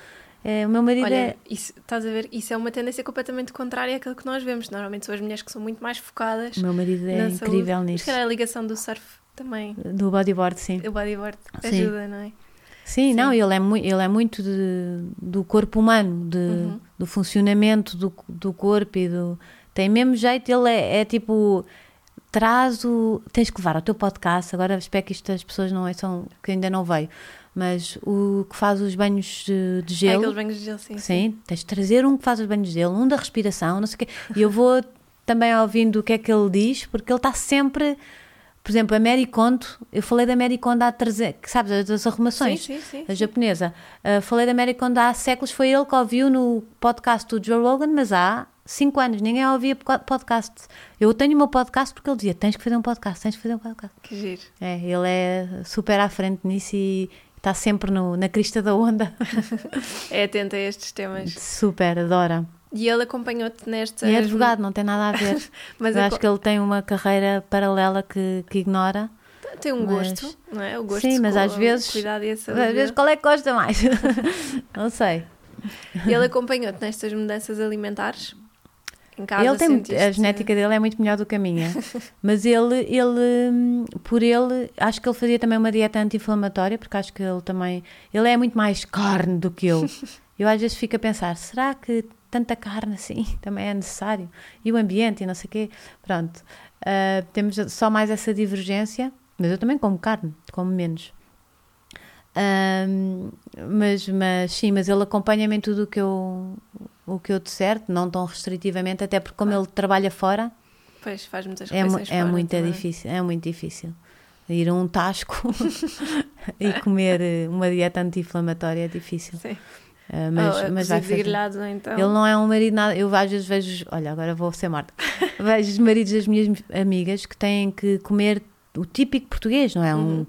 é, o meu marido Olha, é. Isso, estás a ver? Isso é uma tendência completamente contrária àquilo que nós vemos. Normalmente são as mulheres que são muito mais focadas. O meu marido é incrível saúde. nisso. Mas a ligação do surf também. Do bodyboard, sim. O bodyboard sim. ajuda, não é? Sim, sim, não, ele é, mu ele é muito de, do corpo humano, de, uhum. do funcionamento do, do corpo e do. Tem mesmo jeito, ele é, é tipo traz o. Tens que levar ao teu podcast. Agora espero que isto as pessoas não é, são, que ainda não veio mas o que faz os banhos de, de gelo. É aqueles banhos de gelo, sim, sim. Sim, tens de trazer um que faz os banhos de gelo, um da respiração, não sei o quê. E eu vou também ouvindo o que é que ele diz, porque ele está sempre. Por exemplo, a Mary Kondo, eu falei da Mary Kondo há 300, sabes, das arrumações, sim, sim, sim, a japonesa. Uh, falei da Mary Kondo há séculos, foi ele que ouviu no podcast do Joe Rogan, mas há 5 anos ninguém ouvia podcast. Eu tenho o meu podcast porque ele dizia: tens que fazer um podcast, tens que fazer um podcast. Que giro. É, ele é super à frente nisso e está sempre no, na crista da onda. é atento a estes temas. Super, adora. E ele acompanhou-te nesta. É advogado, não tem nada a ver. <laughs> Mas acho que ele tem uma carreira paralela que, que ignora. Tem um mas... gosto, não é? O gosto Sim, mas às vezes. Cuidado e às vezes qual é que gosta mais? <laughs> não sei. Ele acompanhou-te nestas mudanças alimentares? Em casa, ele tem, a genética dele é muito melhor do que a minha. <laughs> Mas ele, ele, por ele, acho que ele fazia também uma dieta anti-inflamatória, porque acho que ele também, ele é muito mais carne do que eu. <laughs> Eu às vezes fico a pensar, será que tanta carne assim <laughs> também é necessário? E o ambiente e não sei o quê. Pronto, uh, temos só mais essa divergência, mas eu também como carne, como menos. Um, mas, mas sim, mas ele acompanha-me em tudo o que eu o que eu disser, não tão restritivamente, até porque como ah. ele trabalha fora, pois faz muitas é, é muito também. difícil, é muito difícil ir a um tasco <laughs> e comer eh, uma dieta anti-inflamatória é difícil. Sim. Uh, mas, oh, mas vai fazer. então. Ele não é um marido nada. Eu às vezes vejo, olha, agora vou ser morta. vejo os maridos das minhas amigas que têm que comer o típico português, não é? Uhum. Um,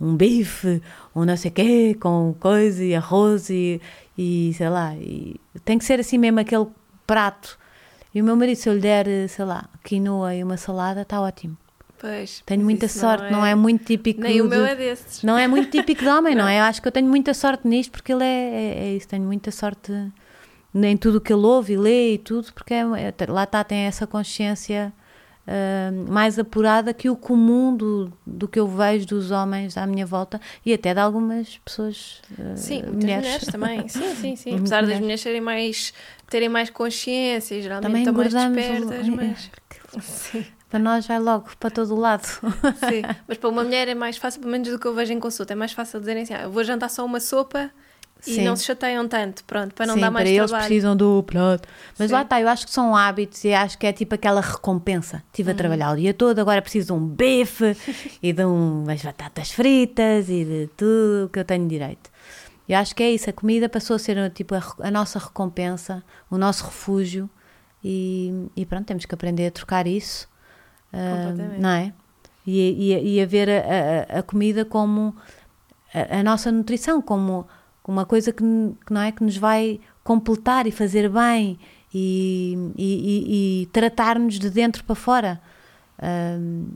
um bife, um não sei quê, com coisa e arroz e, e sei lá, e tem que ser assim mesmo aquele prato. E o meu marido, se eu lhe der, sei lá, quinoa e uma salada, está ótimo. Pois, tenho muita sorte, não é... não é, muito típico. Nem de, o meu é desses. Não é muito típico de homem, não. <laughs> não é? Eu acho que eu tenho muita sorte nisto porque ele é, é, é, isso, tenho muita sorte nem tudo o que ele ouve e lê e tudo, porque é, é, lá está, tem essa consciência uh, mais apurada que o comum do, do que eu vejo dos homens à minha volta e até de algumas pessoas uh, sim, mulheres. mulheres também, <laughs> sim, sim, sim. Apesar das mulheres serem mais, terem mais consciência geralmente também estão mais despertas, mas... <laughs> Sim. Para nós vai logo para todo o lado. Sim, mas para uma mulher é mais fácil, pelo menos do que eu vejo em consulta, é mais fácil dizerem assim, ah, eu vou jantar só uma sopa e Sim. não se chateiam tanto, pronto, para não Sim, dar mais para eles trabalho. precisam do prato. Mas Sim. lá está, eu acho que são hábitos e acho que é tipo aquela recompensa. Estive Uhum. a trabalhar o dia todo, agora preciso de um bife <laughs> e de um- umas batatas fritas e de tudo o que eu tenho direito. Eu acho que é isso, a comida passou a ser tipo a, a nossa recompensa, o nosso refúgio e, e pronto, temos que aprender a trocar isso. Completamente. não é? E, e, e a ver a, a- a comida como a, a nossa nutrição, como uma coisa que, que não é que nos vai completar e fazer bem e, e- e- e tratar-nos de dentro para fora. Ahm,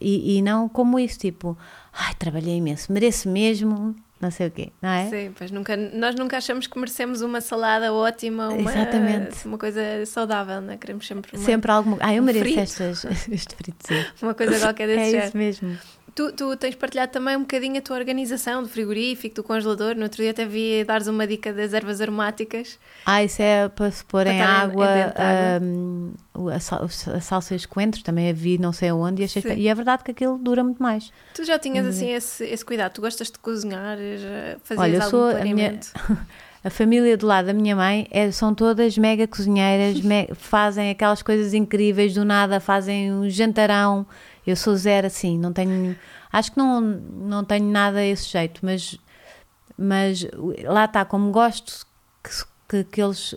e, não como isso, tipo, ai, trabalhei imenso, mereço mesmo, não sei o quê, não é? Sim, pois nunca, nós nunca achamos que merecemos uma salada ótima, uma, Exatamente. uma coisa saudável, não é? Queremos sempre uma, Sempre alguma. Ah, eu um mereço frito. estas, <laughs> este fritozinho. uma coisa qualquer desse É género. isso mesmo. Tu, tu tens partilhado também um bocadinho a tua organização do frigorífico, do congelador. No outro dia até vi dares uma dica das ervas aromáticas. Ah, isso é para se pôr Para em água, ahm, o- a, sal, a salsa e os coentros, também a vi não sei aonde, e, achei Sim. e é verdade que aquilo dura muito mais. Tu já tinhas Uhum. assim esse, esse cuidado? Tu gostas de cozinhar? Fazias Olha, eu algum sou a minha-? <laughs> A família do lado da minha mãe é- são todas mega cozinheiras, me- fazem aquelas coisas incríveis do nada, fazem um jantarão. Eu sou zero assim, não tenho. Acho que não, não tenho nada a esse jeito, mas, mas lá está, como gosto que, que, que eles.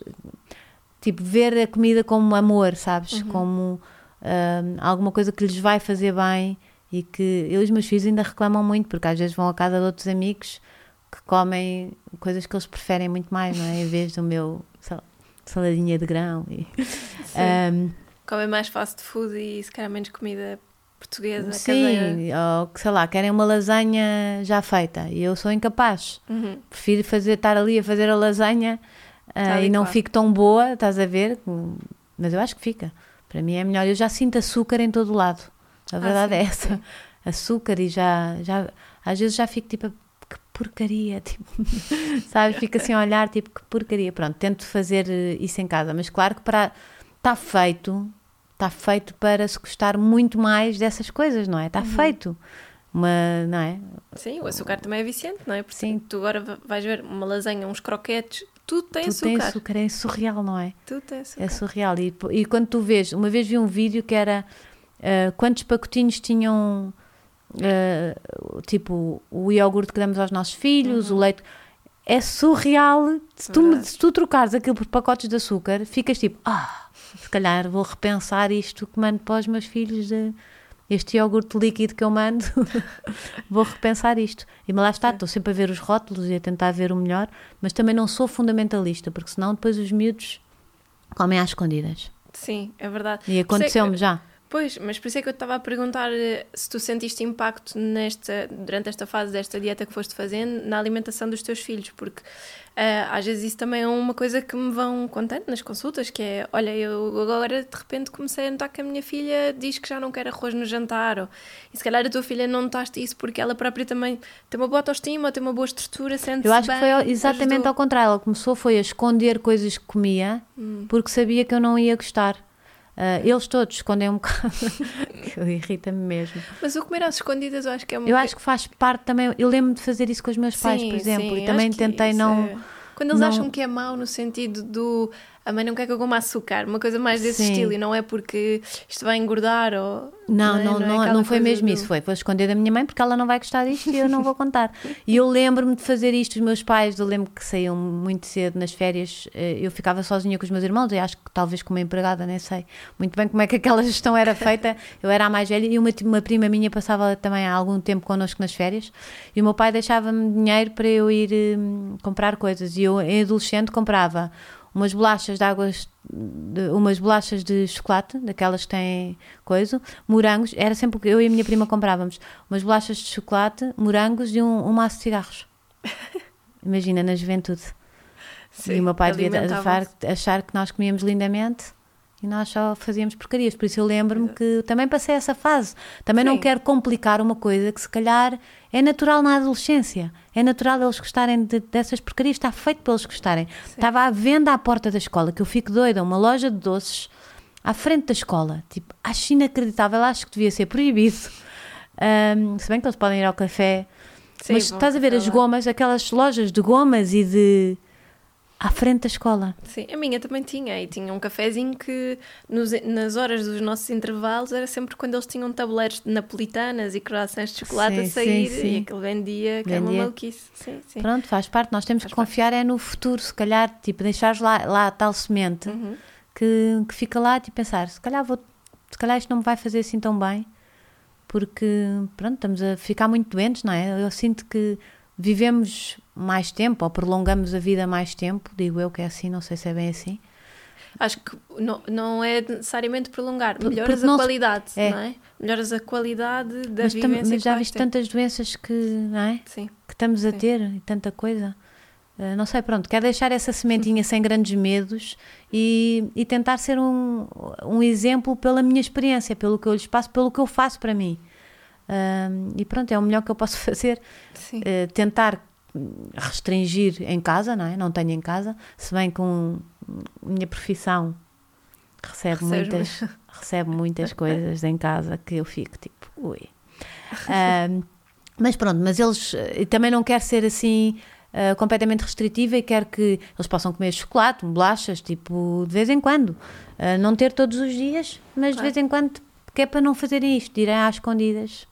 Tipo, ver a comida como amor, sabes? Como hum, alguma coisa que lhes vai fazer bem e que eu e os meus filhos ainda reclamam muito, porque às vezes vão à casa de outros amigos que comem coisas que eles preferem muito mais, não é? Em vez do meu sal- saladinha de grão. E, Hum, Comem mais fast food e se calhar menos comida portuguesa, sim, ou que sei lá, querem uma lasanha já feita e eu sou incapaz. Uhum. Prefiro fazer, estar ali a fazer a lasanha ah, Tal e não qual. fico tão boa, estás a ver? Mas eu acho que fica. Para mim é melhor. Eu já sinto açúcar em todo o lado. A verdade Ah, sim, é essa. Açúcar e já, já. Às vezes já fico tipo. Que porcaria, <laughs> tipo, sabes? Fico assim a olhar, tipo, que porcaria. Pronto, tento fazer eh, isso em casa, mas claro que para. Está feito, está feito para se gostar muito mais dessas coisas, não é? Uhum. Está feito. Uma, não é? Sim, o açúcar também é viciante, não é? Porque Sim. tu agora va- vais ver uma lasanha, uns croquetes, tudo tem Tudo açúcar. tem açúcar, é surreal, não é? Tudo tem açúcar. É surreal. E, e quando tu vês, uma vez vi um vídeo que era ah, quantos pacotinhos tinham ah, tipo o iogurte que damos aos nossos filhos, o leite. É surreal. Se tu, se tu trocares aquilo por pacotes de açúcar, ficas tipo, ah, se calhar vou repensar isto que mando para os meus filhos de este iogurte líquido que eu mando, <laughs> vou repensar isto. E lá está, estou sempre a ver os rótulos e a tentar ver o melhor, mas também não sou fundamentalista, porque senão depois os miúdos comem às escondidas. Sim, é verdade. E aconteceu-me já. Pois, mas por isso é que eu estava a perguntar eh, se tu sentiste impacto nesta, durante esta fase desta dieta que foste fazendo na alimentação dos teus filhos, porque eh, às vezes isso também é uma coisa que me vão contando nas consultas, que é, olha, eu agora de repente comecei a notar que a minha filha diz que já não quer arroz no jantar, ou, e se calhar a tua filha não notaste isso porque ela própria também tem uma boa autoestima, tem uma boa estrutura, sente-se Eu acho que bem, foi exatamente ajudou. ao contrário. Ela começou foi a esconder coisas que comia Hum. porque sabia que eu não ia gostar. Ah, eles todos escondem um <laughs> bocado. que irrita-me mesmo. Mas o comer às escondidas eu acho que é uma Eu acho que faz parte também. Eu lembro de fazer isso com os meus pais, por Sim, exemplo, sim, e também tentei não. é- Quando eles não- acham que é mau no sentido do a mãe não quer que eu coma açúcar, uma coisa mais desse Sim. estilo, e não é porque isto vai engordar ou. Não, é- não, é não, não, aquela foi coisa mesmo do- isso. Foi, vou esconder da minha mãe porque ela não vai gostar disto e eu não vou contar. E eu lembro-me de fazer isto. Os meus pais, eu lembro que saíam muito cedo nas férias. eh, Eu ficava sozinha com os meus irmãos e acho que talvez como empregada, nem sei muito bem como é que aquela gestão era feita. Eu era a mais velha e uma, uma prima minha passava também há algum tempo connosco nas férias. E o meu pai deixava-me dinheiro para eu ir hum, comprar coisas. E eu, em adolescente, comprava umas bolachas de águas, de- umas bolachas de chocolate, daquelas que têm coisa, morangos, era sempre o que eu e a minha prima comprávamos, umas bolachas de chocolate, morangos e um, um maço de cigarros. <laughs> Imagina, na juventude. Sim, e o meu pai devia achar, achar que nós comíamos lindamente e nós só fazíamos porcarias. Por isso eu lembro-me que também passei essa fase. Também Sim. não quero complicar uma coisa que se calhar é natural na adolescência. É natural eles gostarem de, dessas porcarias, está feito para eles gostarem. Sim. Estava à venda à porta da escola, que eu fico doida, uma loja de doces à frente da escola. Tipo, acho inacreditável, acho que devia ser proibido. Um, se bem que eles podem ir ao café. Sim, mas estás a ver as gomas, aquelas lojas de gomas e de à frente da escola. Sim, a minha também tinha. E tinha um cafezinho que nos, nas horas dos nossos intervalos era sempre quando eles tinham tabuleiros de napolitanas e croissants de chocolate sim, a sair. Sim, sim. E aquele vendia, que vendia. era uma maluquice. Sim, sim. Pronto, faz parte. Nós temos faz que confiar parte. é no futuro, se calhar, tipo, deixares lá, lá tal semente uhum. que, que fica lá, tipo, pensar, se calhar vou, se calhar isto não me vai fazer assim tão bem. Porque, pronto, estamos a ficar muito doentes, não é? Eu sinto que vivemos mais tempo ou prolongamos a vida mais tempo, digo eu que é assim, não sei se é bem assim. Acho que não, não é necessariamente prolongar, melhoras a qualidade, é. não é? Melhoras a qualidade da mas vivência. Mas já viste tantas doenças que, não é? Sim. Que estamos a Sim. ter e tanta coisa. Uh, não sei, pronto, quero deixar essa sementinha sem grandes medos e, e tentar ser um, um exemplo pela minha experiência, pelo que eu lhes passo, pelo que eu faço para mim. Uh, e pronto, é o melhor que eu posso <laughs> fazer. Uh, tentar restringir em casa, não é? Não tenho em casa, se bem um, minha profissão recebe muitas, <laughs> recebe muitas coisas em casa que eu fico tipo, ui. <laughs> Uh, mas pronto, mas eles também não quero ser assim uh, completamente restritiva e quero que eles possam comer chocolate, bolachas, tipo, de vez em quando. Uh, não ter todos os dias, mas claro. de vez em quando, que é para não fazerem isto, irem às escondidas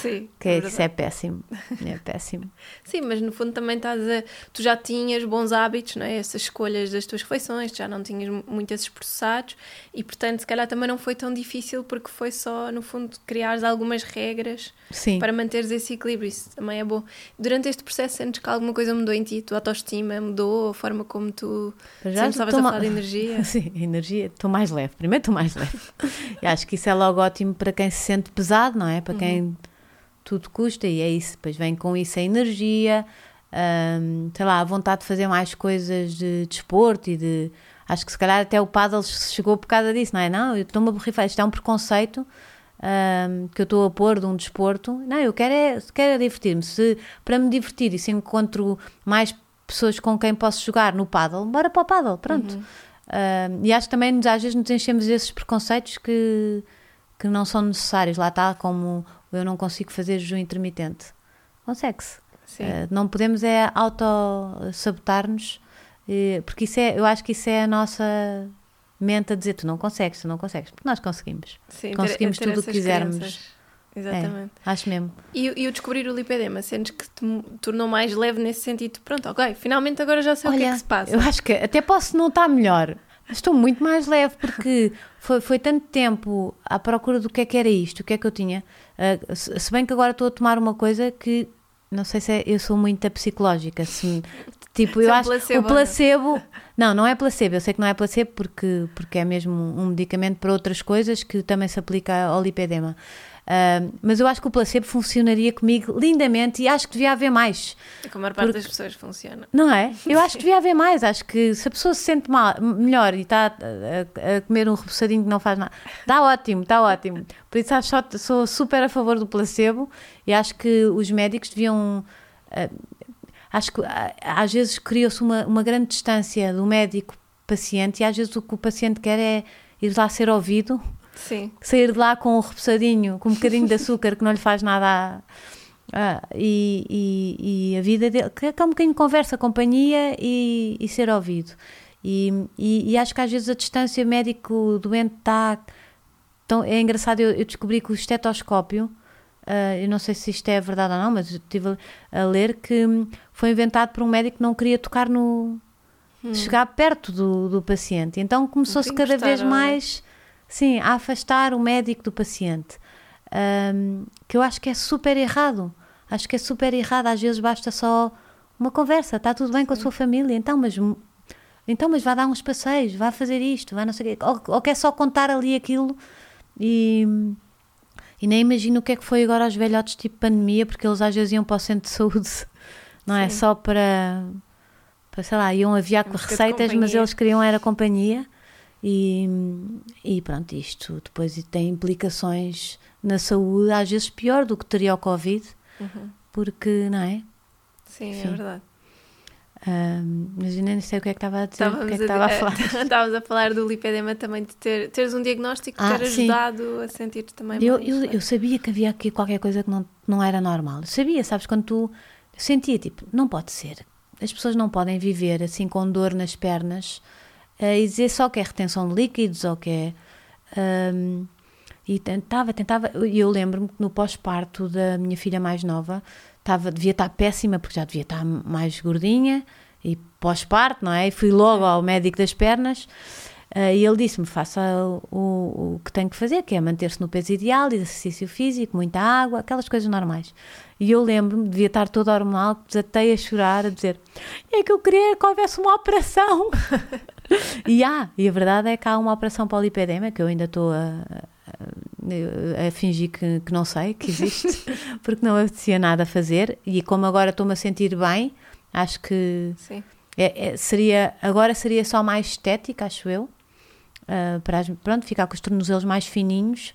Sim. <laughs> Que é, isso é péssimo. É péssimo. <laughs> Sim, mas no fundo também estás a. Tu já tinhas bons hábitos, não é? Essas escolhas das tuas refeições, já não tinhas muito esses processados e, portanto, se calhar também não foi tão difícil porque foi só, no fundo, criares algumas regras Sim. para manteres esse equilíbrio. Isso também é bom. Durante este processo, sentes que alguma coisa mudou em ti? A tua autoestima mudou? A forma como tu já estavas a falar de energia? <laughs> Sim, energia. Estou mais leve. Primeiro estou mais leve. e acho que isso é logo ótimo para quem se sente pesado, não é? Para quem. Uhum tudo custa e é isso. Depois vem com isso a energia, um, sei lá, a vontade de fazer mais coisas de desporto de e de. Acho que se calhar até o paddle chegou por causa disso, não é? Não, eu estou-me a borrifar. Isto é um preconceito um, que eu estou a pôr de um desporto. Não, eu quero é, quero é divertir-me. Se para me divertir e se encontro mais pessoas com quem posso jogar no paddle, bora para o paddle, pronto. Uhum. Um, e acho que também às vezes nos enchemos desses preconceitos que, que não são necessários. Lá está, como eu não consigo fazer jejum intermitente. Consegue-se. Uh, não podemos é auto-sabotar-nos, uh, porque isso é, eu acho que isso é a nossa mente a dizer tu não consegues, tu não consegues, porque nós conseguimos. Sim, conseguimos ter, ter tudo o que quisermos. Crenças. Exatamente. É, acho mesmo. E, e o descobrir o lipedema, sentes que te tornou mais leve nesse sentido? Pronto, ok, finalmente agora já sei Olha, o que é que se passa. Eu acho que até posso não estar melhor, estou muito mais leve porque foi, foi tanto tempo à procura do que é que era isto, o que é que eu tinha. Uh, se bem que agora estou a tomar uma coisa que não sei se é, eu sou muito psicológica. Se, tipo, eu é acho placebo, o placebo. Não, não é placebo. Eu sei que não é placebo porque, porque é mesmo um medicamento para outras coisas que também se aplica ao lipedema. Uh, mas eu acho que o placebo funcionaria comigo lindamente e acho que devia haver mais. É como a maior parte porque, das pessoas funciona. Não é? <laughs> Eu acho que devia haver mais. Acho que se a pessoa se sente mal, melhor e está a, a, comer um repousadinho que não faz nada, está ótimo, está ótimo. Por isso acho, sou super a favor do placebo e acho que os médicos deviam. Uh, acho que às vezes cria-se uma, uma grande distância do médico-paciente e às vezes o que o paciente quer é ir lá ser ouvido Sim. Sair de lá com um repousadinho, com um bocadinho de açúcar que não lhe faz nada. A, e, e, e, a vida dele, que é um bocadinho de conversa, companhia e, e ser ouvido. E, e, acho que às vezes a distância médico-doente está. Tão, é engraçado, eu, eu, descobri que o estetoscópio, uh, eu não sei se isto é verdade ou não, mas estive a ler que foi inventado por um médico que não queria tocar no. Hum. chegar perto do, do paciente. Então começou-se cada vez mais Sim, a afastar o médico do paciente. Um, que eu acho que é super errado. Acho que é super errado. Às vezes basta só uma conversa. Está tudo bem com a sua família, então, mas então, mas vai dar uns passeios, vai fazer isto, vai não sei o quê. Ou, ou quer só contar ali aquilo e, e nem imagino o que é que foi agora aos velhotes tipo pandemia, porque eles às vezes iam para o centro de saúde, <laughs> não é? Só para sei lá, iam aviar com receitas, mas eles queriam era companhia. E, e pronto, isto depois tem implicações na saúde, às vezes pior do que teria o Covid, Uhum. porque, não é? Sim, é Sim. verdade. Ahm, mas eu nem sei o que é que estava a dizer, o Estávamos que é que estava a <laughs> falar. Estávamos a falar do lipedema também, de ter, teres um diagnóstico, Ah, ter sim. ajudado a sentir-te também Eu, mais, eu, né? eu sabia que havia aqui qualquer coisa que não, não era normal. Eu sabia, sabes, quando tu sentia tipo, não pode ser. As pessoas não podem viver assim com dor nas pernas eh, e dizer só que é retenção de líquidos ou que é. ahm, e tentava, tentava. E eu lembro-me que no pós-parto da minha filha mais nova estava, devia estar péssima porque já devia estar mais gordinha e pós-parto, não é? E fui logo ao médico das pernas. Eh, e ele disse-me: faça o, o, que tem que fazer, que é manter-se no peso ideal, exercício físico, muita água, aquelas coisas normais. E eu lembro-me, devia estar toda hormonal, desatei a chorar, a dizer: é que eu queria que houvesse uma operação. <laughs> e há, e a verdade é que há uma operação para o lipedema, que eu ainda estou a, a, a fingir que, que não sei que existe, <laughs> porque não apetecia nada a fazer. E como agora estou-me a sentir bem, acho que Sim. é- é- seria, agora seria só mais estética, acho eu. Ah, para as- pronto, ficar com os tornozelos mais fininhos.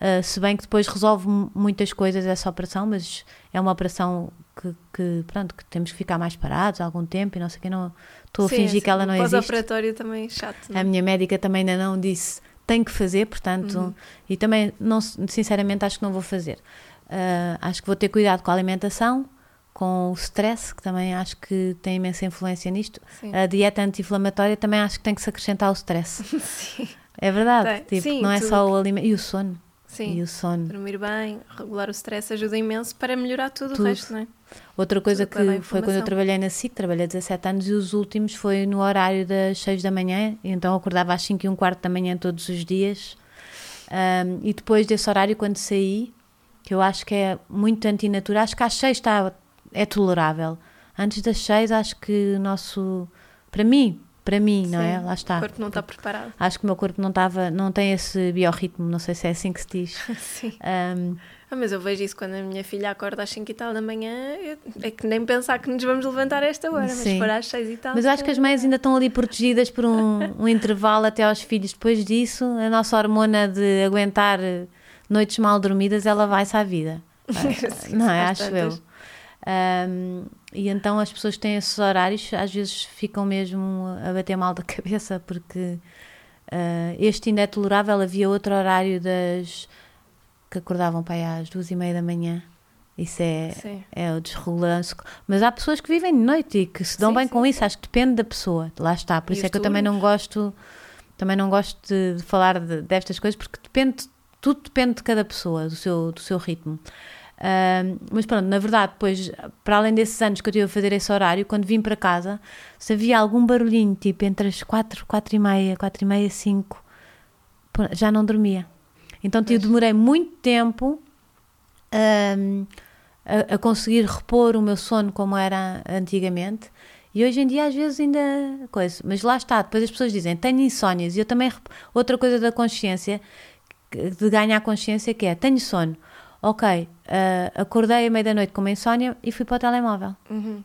ah, se bem que depois resolve mu- muitas coisas essa operação, mas é uma operação que, que, pronto, que temos que ficar mais parados algum tempo e não sei o que. Não, estou a Sim, fingir assim, que ela não existe. Pós-operatório também é chato. não é? A minha médica também ainda não disse tem que fazer, portanto, e também, não, sinceramente, acho que não vou fazer. Ah, acho que vou ter cuidado com a alimentação, com o stress, que também acho que tem imensa influência nisto. Sim. A dieta anti-inflamatória também acho que tem que se acrescentar o stress. <laughs> Sim. É verdade, tipo, Sim, não é tudo só o alimento. E o sono. Sim. E o sono. Dormir bem, regular o stress ajuda imenso para melhorar tudo, Tudo. o resto, não é? Outra coisa Tudo que foi quando eu trabalhei na SIC, trabalhei 17 anos e os últimos foi no horário das 6 da manhã, então eu acordava às 5 e um quarto da manhã todos os dias. Ahm, e depois desse horário, quando saí, que eu acho que é muito antinatural, acho que às 6 está, é tolerável. Antes das 6, acho que o nosso. Para mim, para mim, não é? Sim. Lá está. O corpo não está preparado. Acho que o meu corpo não estava, não tem esse biorritmo, não sei se é assim que se diz. <laughs> Sim. Ahm, Ah, mas eu vejo isso quando a minha filha acorda às 5 e tal da manhã, eu- é que nem pensar que nos vamos levantar a esta hora, mas Sim. for às 6 e tal. Mas eu acho que as mães ainda estão ali protegidas por um, <laughs> um intervalo até aos filhos. Depois disso, a nossa hormona de aguentar noites mal dormidas, ela vai-se à vida. <laughs> Sim, não é? Acho tantas. eu. Ahm, e então as pessoas que têm esses horários às vezes ficam mesmo a bater mal da <laughs> cabeça porque ah, este ainda é tolerável. Havia outro horário das que acordavam para aí às duas e meia da manhã. Isso é, Sim. é o desregulante. Mas há pessoas que vivem de noite e que se dão Sim, bem sim, com isso. Acho que depende da pessoa. Lá está. Por E isso é que eu também não gosto, também não gosto de, de falar de- destas coisas, porque depende, tudo depende de cada pessoa, do seu, do seu ritmo. Mas pronto, na verdade, depois, para além desses anos que eu tive a fazer esse horário, quando vim para casa, se havia algum barulhinho, tipo entre as 4, 4 e meia, 4 e meia, 5, pô, já não dormia. Então eu demorei muito tempo a, a conseguir repor o meu sono como era antigamente. E hoje em dia às vezes ainda coisa, mas lá está, depois as pessoas dizem, tenho insónias, e eu também, outra coisa da consciência, de ganhar consciência que é, tenho sono, ok, ah, acordei à meia da noite com uma insónia e fui para o telemóvel. Uhum,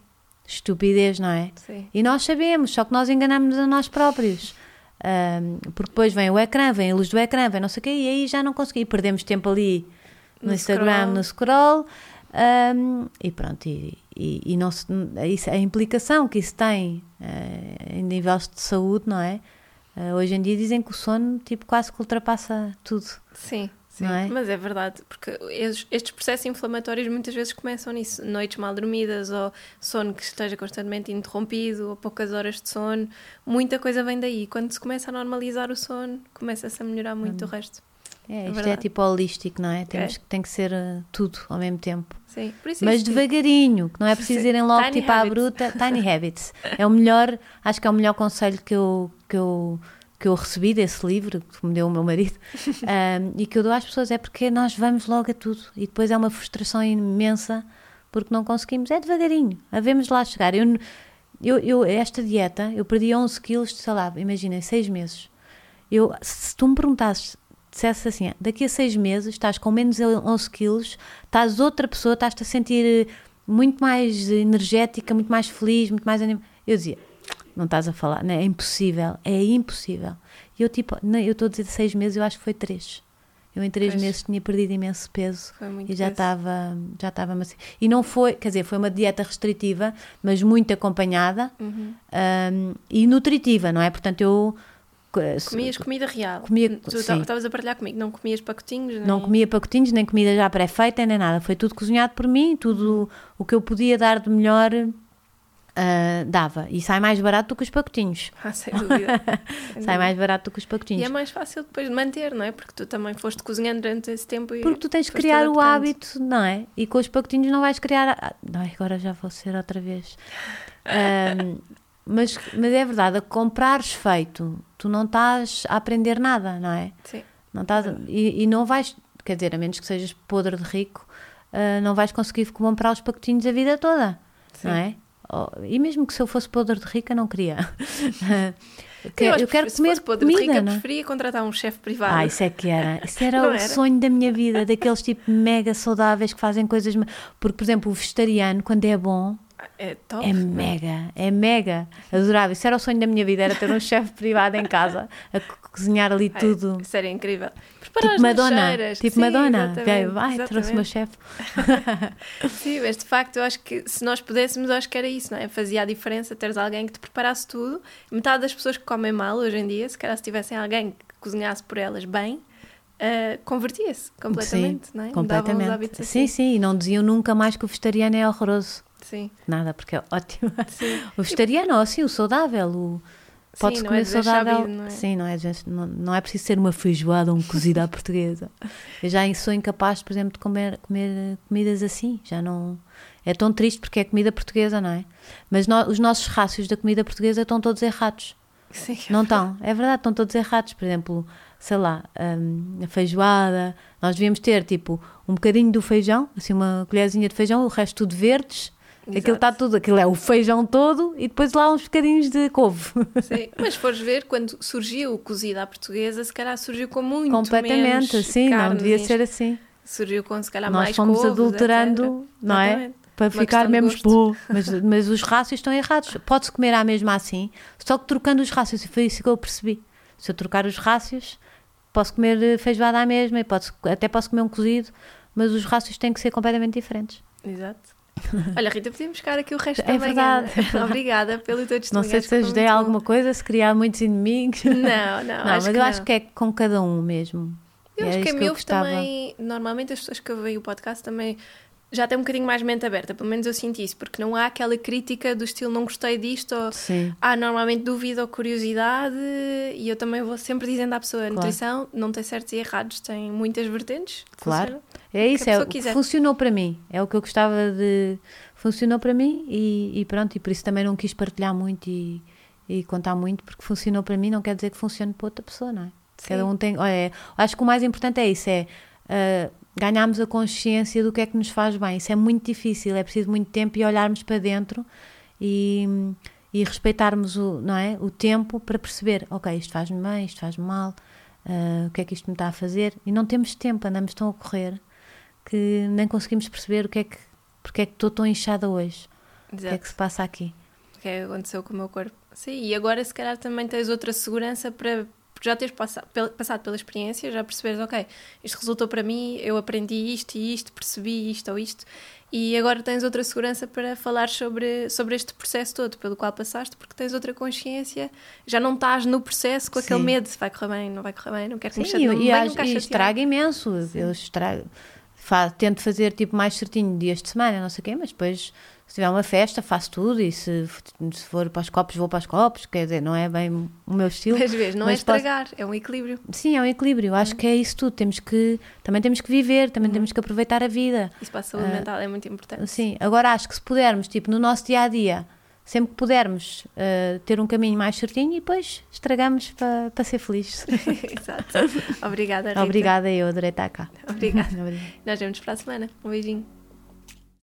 Estupidez, não é? sim. E nós sabemos, só que nós enganamos a nós próprios. Porque depois vem o ecrã, vem a luz do ecrã, vem não sei o quê, e aí já não consegui. Perdemos tempo ali no, No Instagram, scroll. no scroll, ahm, e pronto. E, e, e não se- a implicação que isso tem eh, em níveis de saúde, não é? Eh, hoje em dia dizem que o sono tipo, quase que ultrapassa tudo. Sim, sim. Não é? Mas é verdade, porque estes, processos inflamatórios muitas vezes começam nisso. Noites mal dormidas, ou sono que esteja constantemente interrompido, ou poucas horas de sono. Muita coisa vem daí. Quando se começa a normalizar o sono, começa-se a melhorar muito o resto. É, É isto é verdade. tipo holístico, não é? Temos, É. que- Tem que ser eh, tudo ao mesmo tempo. Sim, por isso Mas isso, tipo, devagarinho, que não é preciso <laughs> irem logo Tiny tipo à habits. bruta. Tiny habits. É o melhor, acho que é o melhor conselho que eu, que eu, que eu recebi desse livro, que me deu o meu marido, <laughs> um, e que eu dou às pessoas, é porque nós vamos logo a tudo. E depois é uma frustração imensa porque não conseguimos. É devagarinho, havemos lá chegar. Eu, eu, eu, esta dieta, eu perdi 11 quilos, sei lá, imagina, em 6 meses. Eu, se tu me perguntasses, dissesse assim, daqui a seis meses estás com menos 11 quilos, estás outra pessoa, estás-te a sentir muito mais energética, muito mais feliz, muito mais animada. Eu dizia, não estás a falar, não, é impossível, é impossível. E eu tipo, não, eu estou a dizer seis meses, eu acho que foi três. Eu em três Pois. meses tinha perdido imenso peso e já estava já estava macio. E não foi, quer dizer, foi uma dieta restritiva, mas muito acompanhada Uhum. hum, e nutritiva, não é? Portanto, eu Comias comida real. Comia- tu estavas a partilhar comigo, não comias pacotinhos? Nem... Não comia pacotinhos, nem comida já pré-feita, nem nada. Foi tudo cozinhado por mim, tudo o que eu podia dar de melhor ah, dava. E sai mais barato do que os pacotinhos. <laughs> Ah, sem dúvida. <laughs> Sem Sai dúvida. mais barato do que os E pacotinhos. é mais fácil depois de manter, não é? Porque tu também foste cozinhando durante esse tempo e Porque tu tens foste criar o hábito, não é? E com os pacotinhos não vais criar. ah, Ai, agora já vou ser outra vez. Ahm, <laughs> mas, mas é verdade, a comprares feito, tu não estás a aprender nada, não é? Sim. Não estás, e, e não vais, quer dizer, a menos que sejas podre de rico, ah, não vais conseguir comprar os pacotinhos a vida toda, não é? Oh, e mesmo que se eu fosse podre de rica, não queria. <laughs> Que- eu que quero se comer fosse podre de comida, rica, não é? preferia contratar um chefe privado. Ah, isso é que era. <laughs> Isso era Não o era? sonho da minha vida, daqueles tipo mega saudáveis que fazem coisas. Porque, por exemplo, o vegetariano, quando é bom, É top. é mega, é mega. Adorava. Isso era o sonho da minha vida, era ter um <laughs> chefe privado em casa a co- cozinhar ali tudo. Isso era incrível. Tipo Madonna, lancheiras. tipo Sim, Madonna. Veio, trouxe o meu chefe. <laughs> Sim, mas de facto eu acho que se nós pudéssemos, eu acho que era isso, não é? Fazia a diferença teres alguém que te preparasse tudo. Metade das pessoas que comem mal hoje em dia, se calhar se tivessem alguém que cozinhasse por elas bem, ah, convertia-se completamente, Sim, não é? Mudavam os completamente. hábitos Sim, assim. sim, e não diziam nunca mais que o vegetariano é horroroso. Sim, Nada, porque é ótimo. sim. <laughs> O vegetariano, ou assim, o saudável, o... Pode-se Sim, não comer é saudável. não é? Sim, não é, des- não, não é preciso ser uma feijoada ou um cozido à portuguesa. Eu já sou incapaz, por exemplo, de comer, comer eh, comidas assim. Já não. É tão triste porque é comida portuguesa, não é? Mas nó- os nossos rácios da comida portuguesa estão todos errados. Sim. Não estão? É verdade, estão todos errados. Por exemplo, sei lá, hum, a feijoada. Nós devíamos ter tipo um bocadinho do feijão, assim, uma colherzinha de feijão, o resto tudo verdes. Aquilo Exato. está tudo, aquilo é o feijão todo e depois lá uns bocadinhos de couve. <laughs> Sim, mas fores ver, quando surgiu o cozido à portuguesa, se calhar surgiu com muito Completamente, menos sim, não devia ser assim. Surgiu com se calhar Nós mais fomos couves, adulterando, etc. não é? Exatamente. Para Uma ficar gosto. bom. Mas, mas os rácios estão errados. Pode-se comer à mesma assim, só que trocando os rácios. E foi isso que eu percebi. Se eu trocar os rácios, posso comer eh, feijoada à mesma e posso, até posso comer um cozido, mas os rácios têm que ser completamente diferentes. Exato. <laughs> Olha, Rita, podíamos ficar aqui o resto É da manhã. verdade. Obrigada pelo teu Não testemunho. sei acho se ajudei muito a alguma coisa, se criar muitos inimigos. Não, não, <laughs> Não, acho mas que eu não. acho que é com cada um mesmo. Eu É acho que a eu meu também, normalmente as pessoas que ouvem o podcast também já têm um bocadinho mais mente aberta, pelo menos eu sinto isso, porque não há aquela crítica do estilo não gostei disto ou Sim. há normalmente dúvida ou curiosidade e eu também vou sempre dizendo à pessoa, a Claro. nutrição não tem certos e errados, tem muitas vertentes. Claro. É isso, é, pessoa o que quiser. funcionou para mim. É o que eu gostava de. Funcionou para mim e, e pronto, e por isso também não quis partilhar muito e, e contar muito, porque funcionou para mim, não quer dizer que funcione para outra pessoa, não é? Cada um tem. Olha, é- acho que o mais importante é isso: é ah, ganharmos a consciência do que é que nos faz bem. Isso é muito difícil, é preciso muito tempo e olharmos para dentro e, e respeitarmos o, não é? o tempo para perceber, ok, isto faz-me bem, isto faz-me mal, ah, o que é que isto me está a fazer? E não temos tempo, andamos tão a correr que nem conseguimos perceber o que é que, porque é que estou tão inchada hoje, o que é Exato. que se passa aqui. O que é que aconteceu com o meu corpo. Sim, e agora se calhar também tens outra segurança para porque já teres passado, pel- passado pela experiência, já perceberes, ok, isto resultou para mim, eu aprendi isto e isto, percebi isto ou isto, e agora tens outra segurança para falar sobre, sobre este processo todo pelo qual passaste, porque tens outra consciência, já não estás no processo com aquele Sim. medo, se vai correr bem, não vai correr bem, não quero que me Sim, chate, e, não me e, e estraga imenso. Eu estrago, fa- tento fazer tipo mais certinho dias de semana, não sei o quê, mas depois se tiver uma festa faço tudo e se, se for para os copos vou para os copos, quer dizer, não é bem o meu estilo. Mas vês, não é mas posso- estragar, é um equilíbrio. Sim, é um equilíbrio. Acho que é isso tudo. Temos que também temos que viver, também Uhum. temos que aproveitar a vida. Isso para a saúde Ah, mental é muito importante. Sim, agora acho que se pudermos, tipo, no nosso dia a dia, sempre que pudermos uh, ter um caminho mais certinho e depois estragamos para para ser felizes. <laughs> Exato. <laughs> Obrigada, Rita. Obrigada, eu adorei estar cá. Obrigada. <laughs> Obrigada. Nós vemos para a semana. Um beijinho.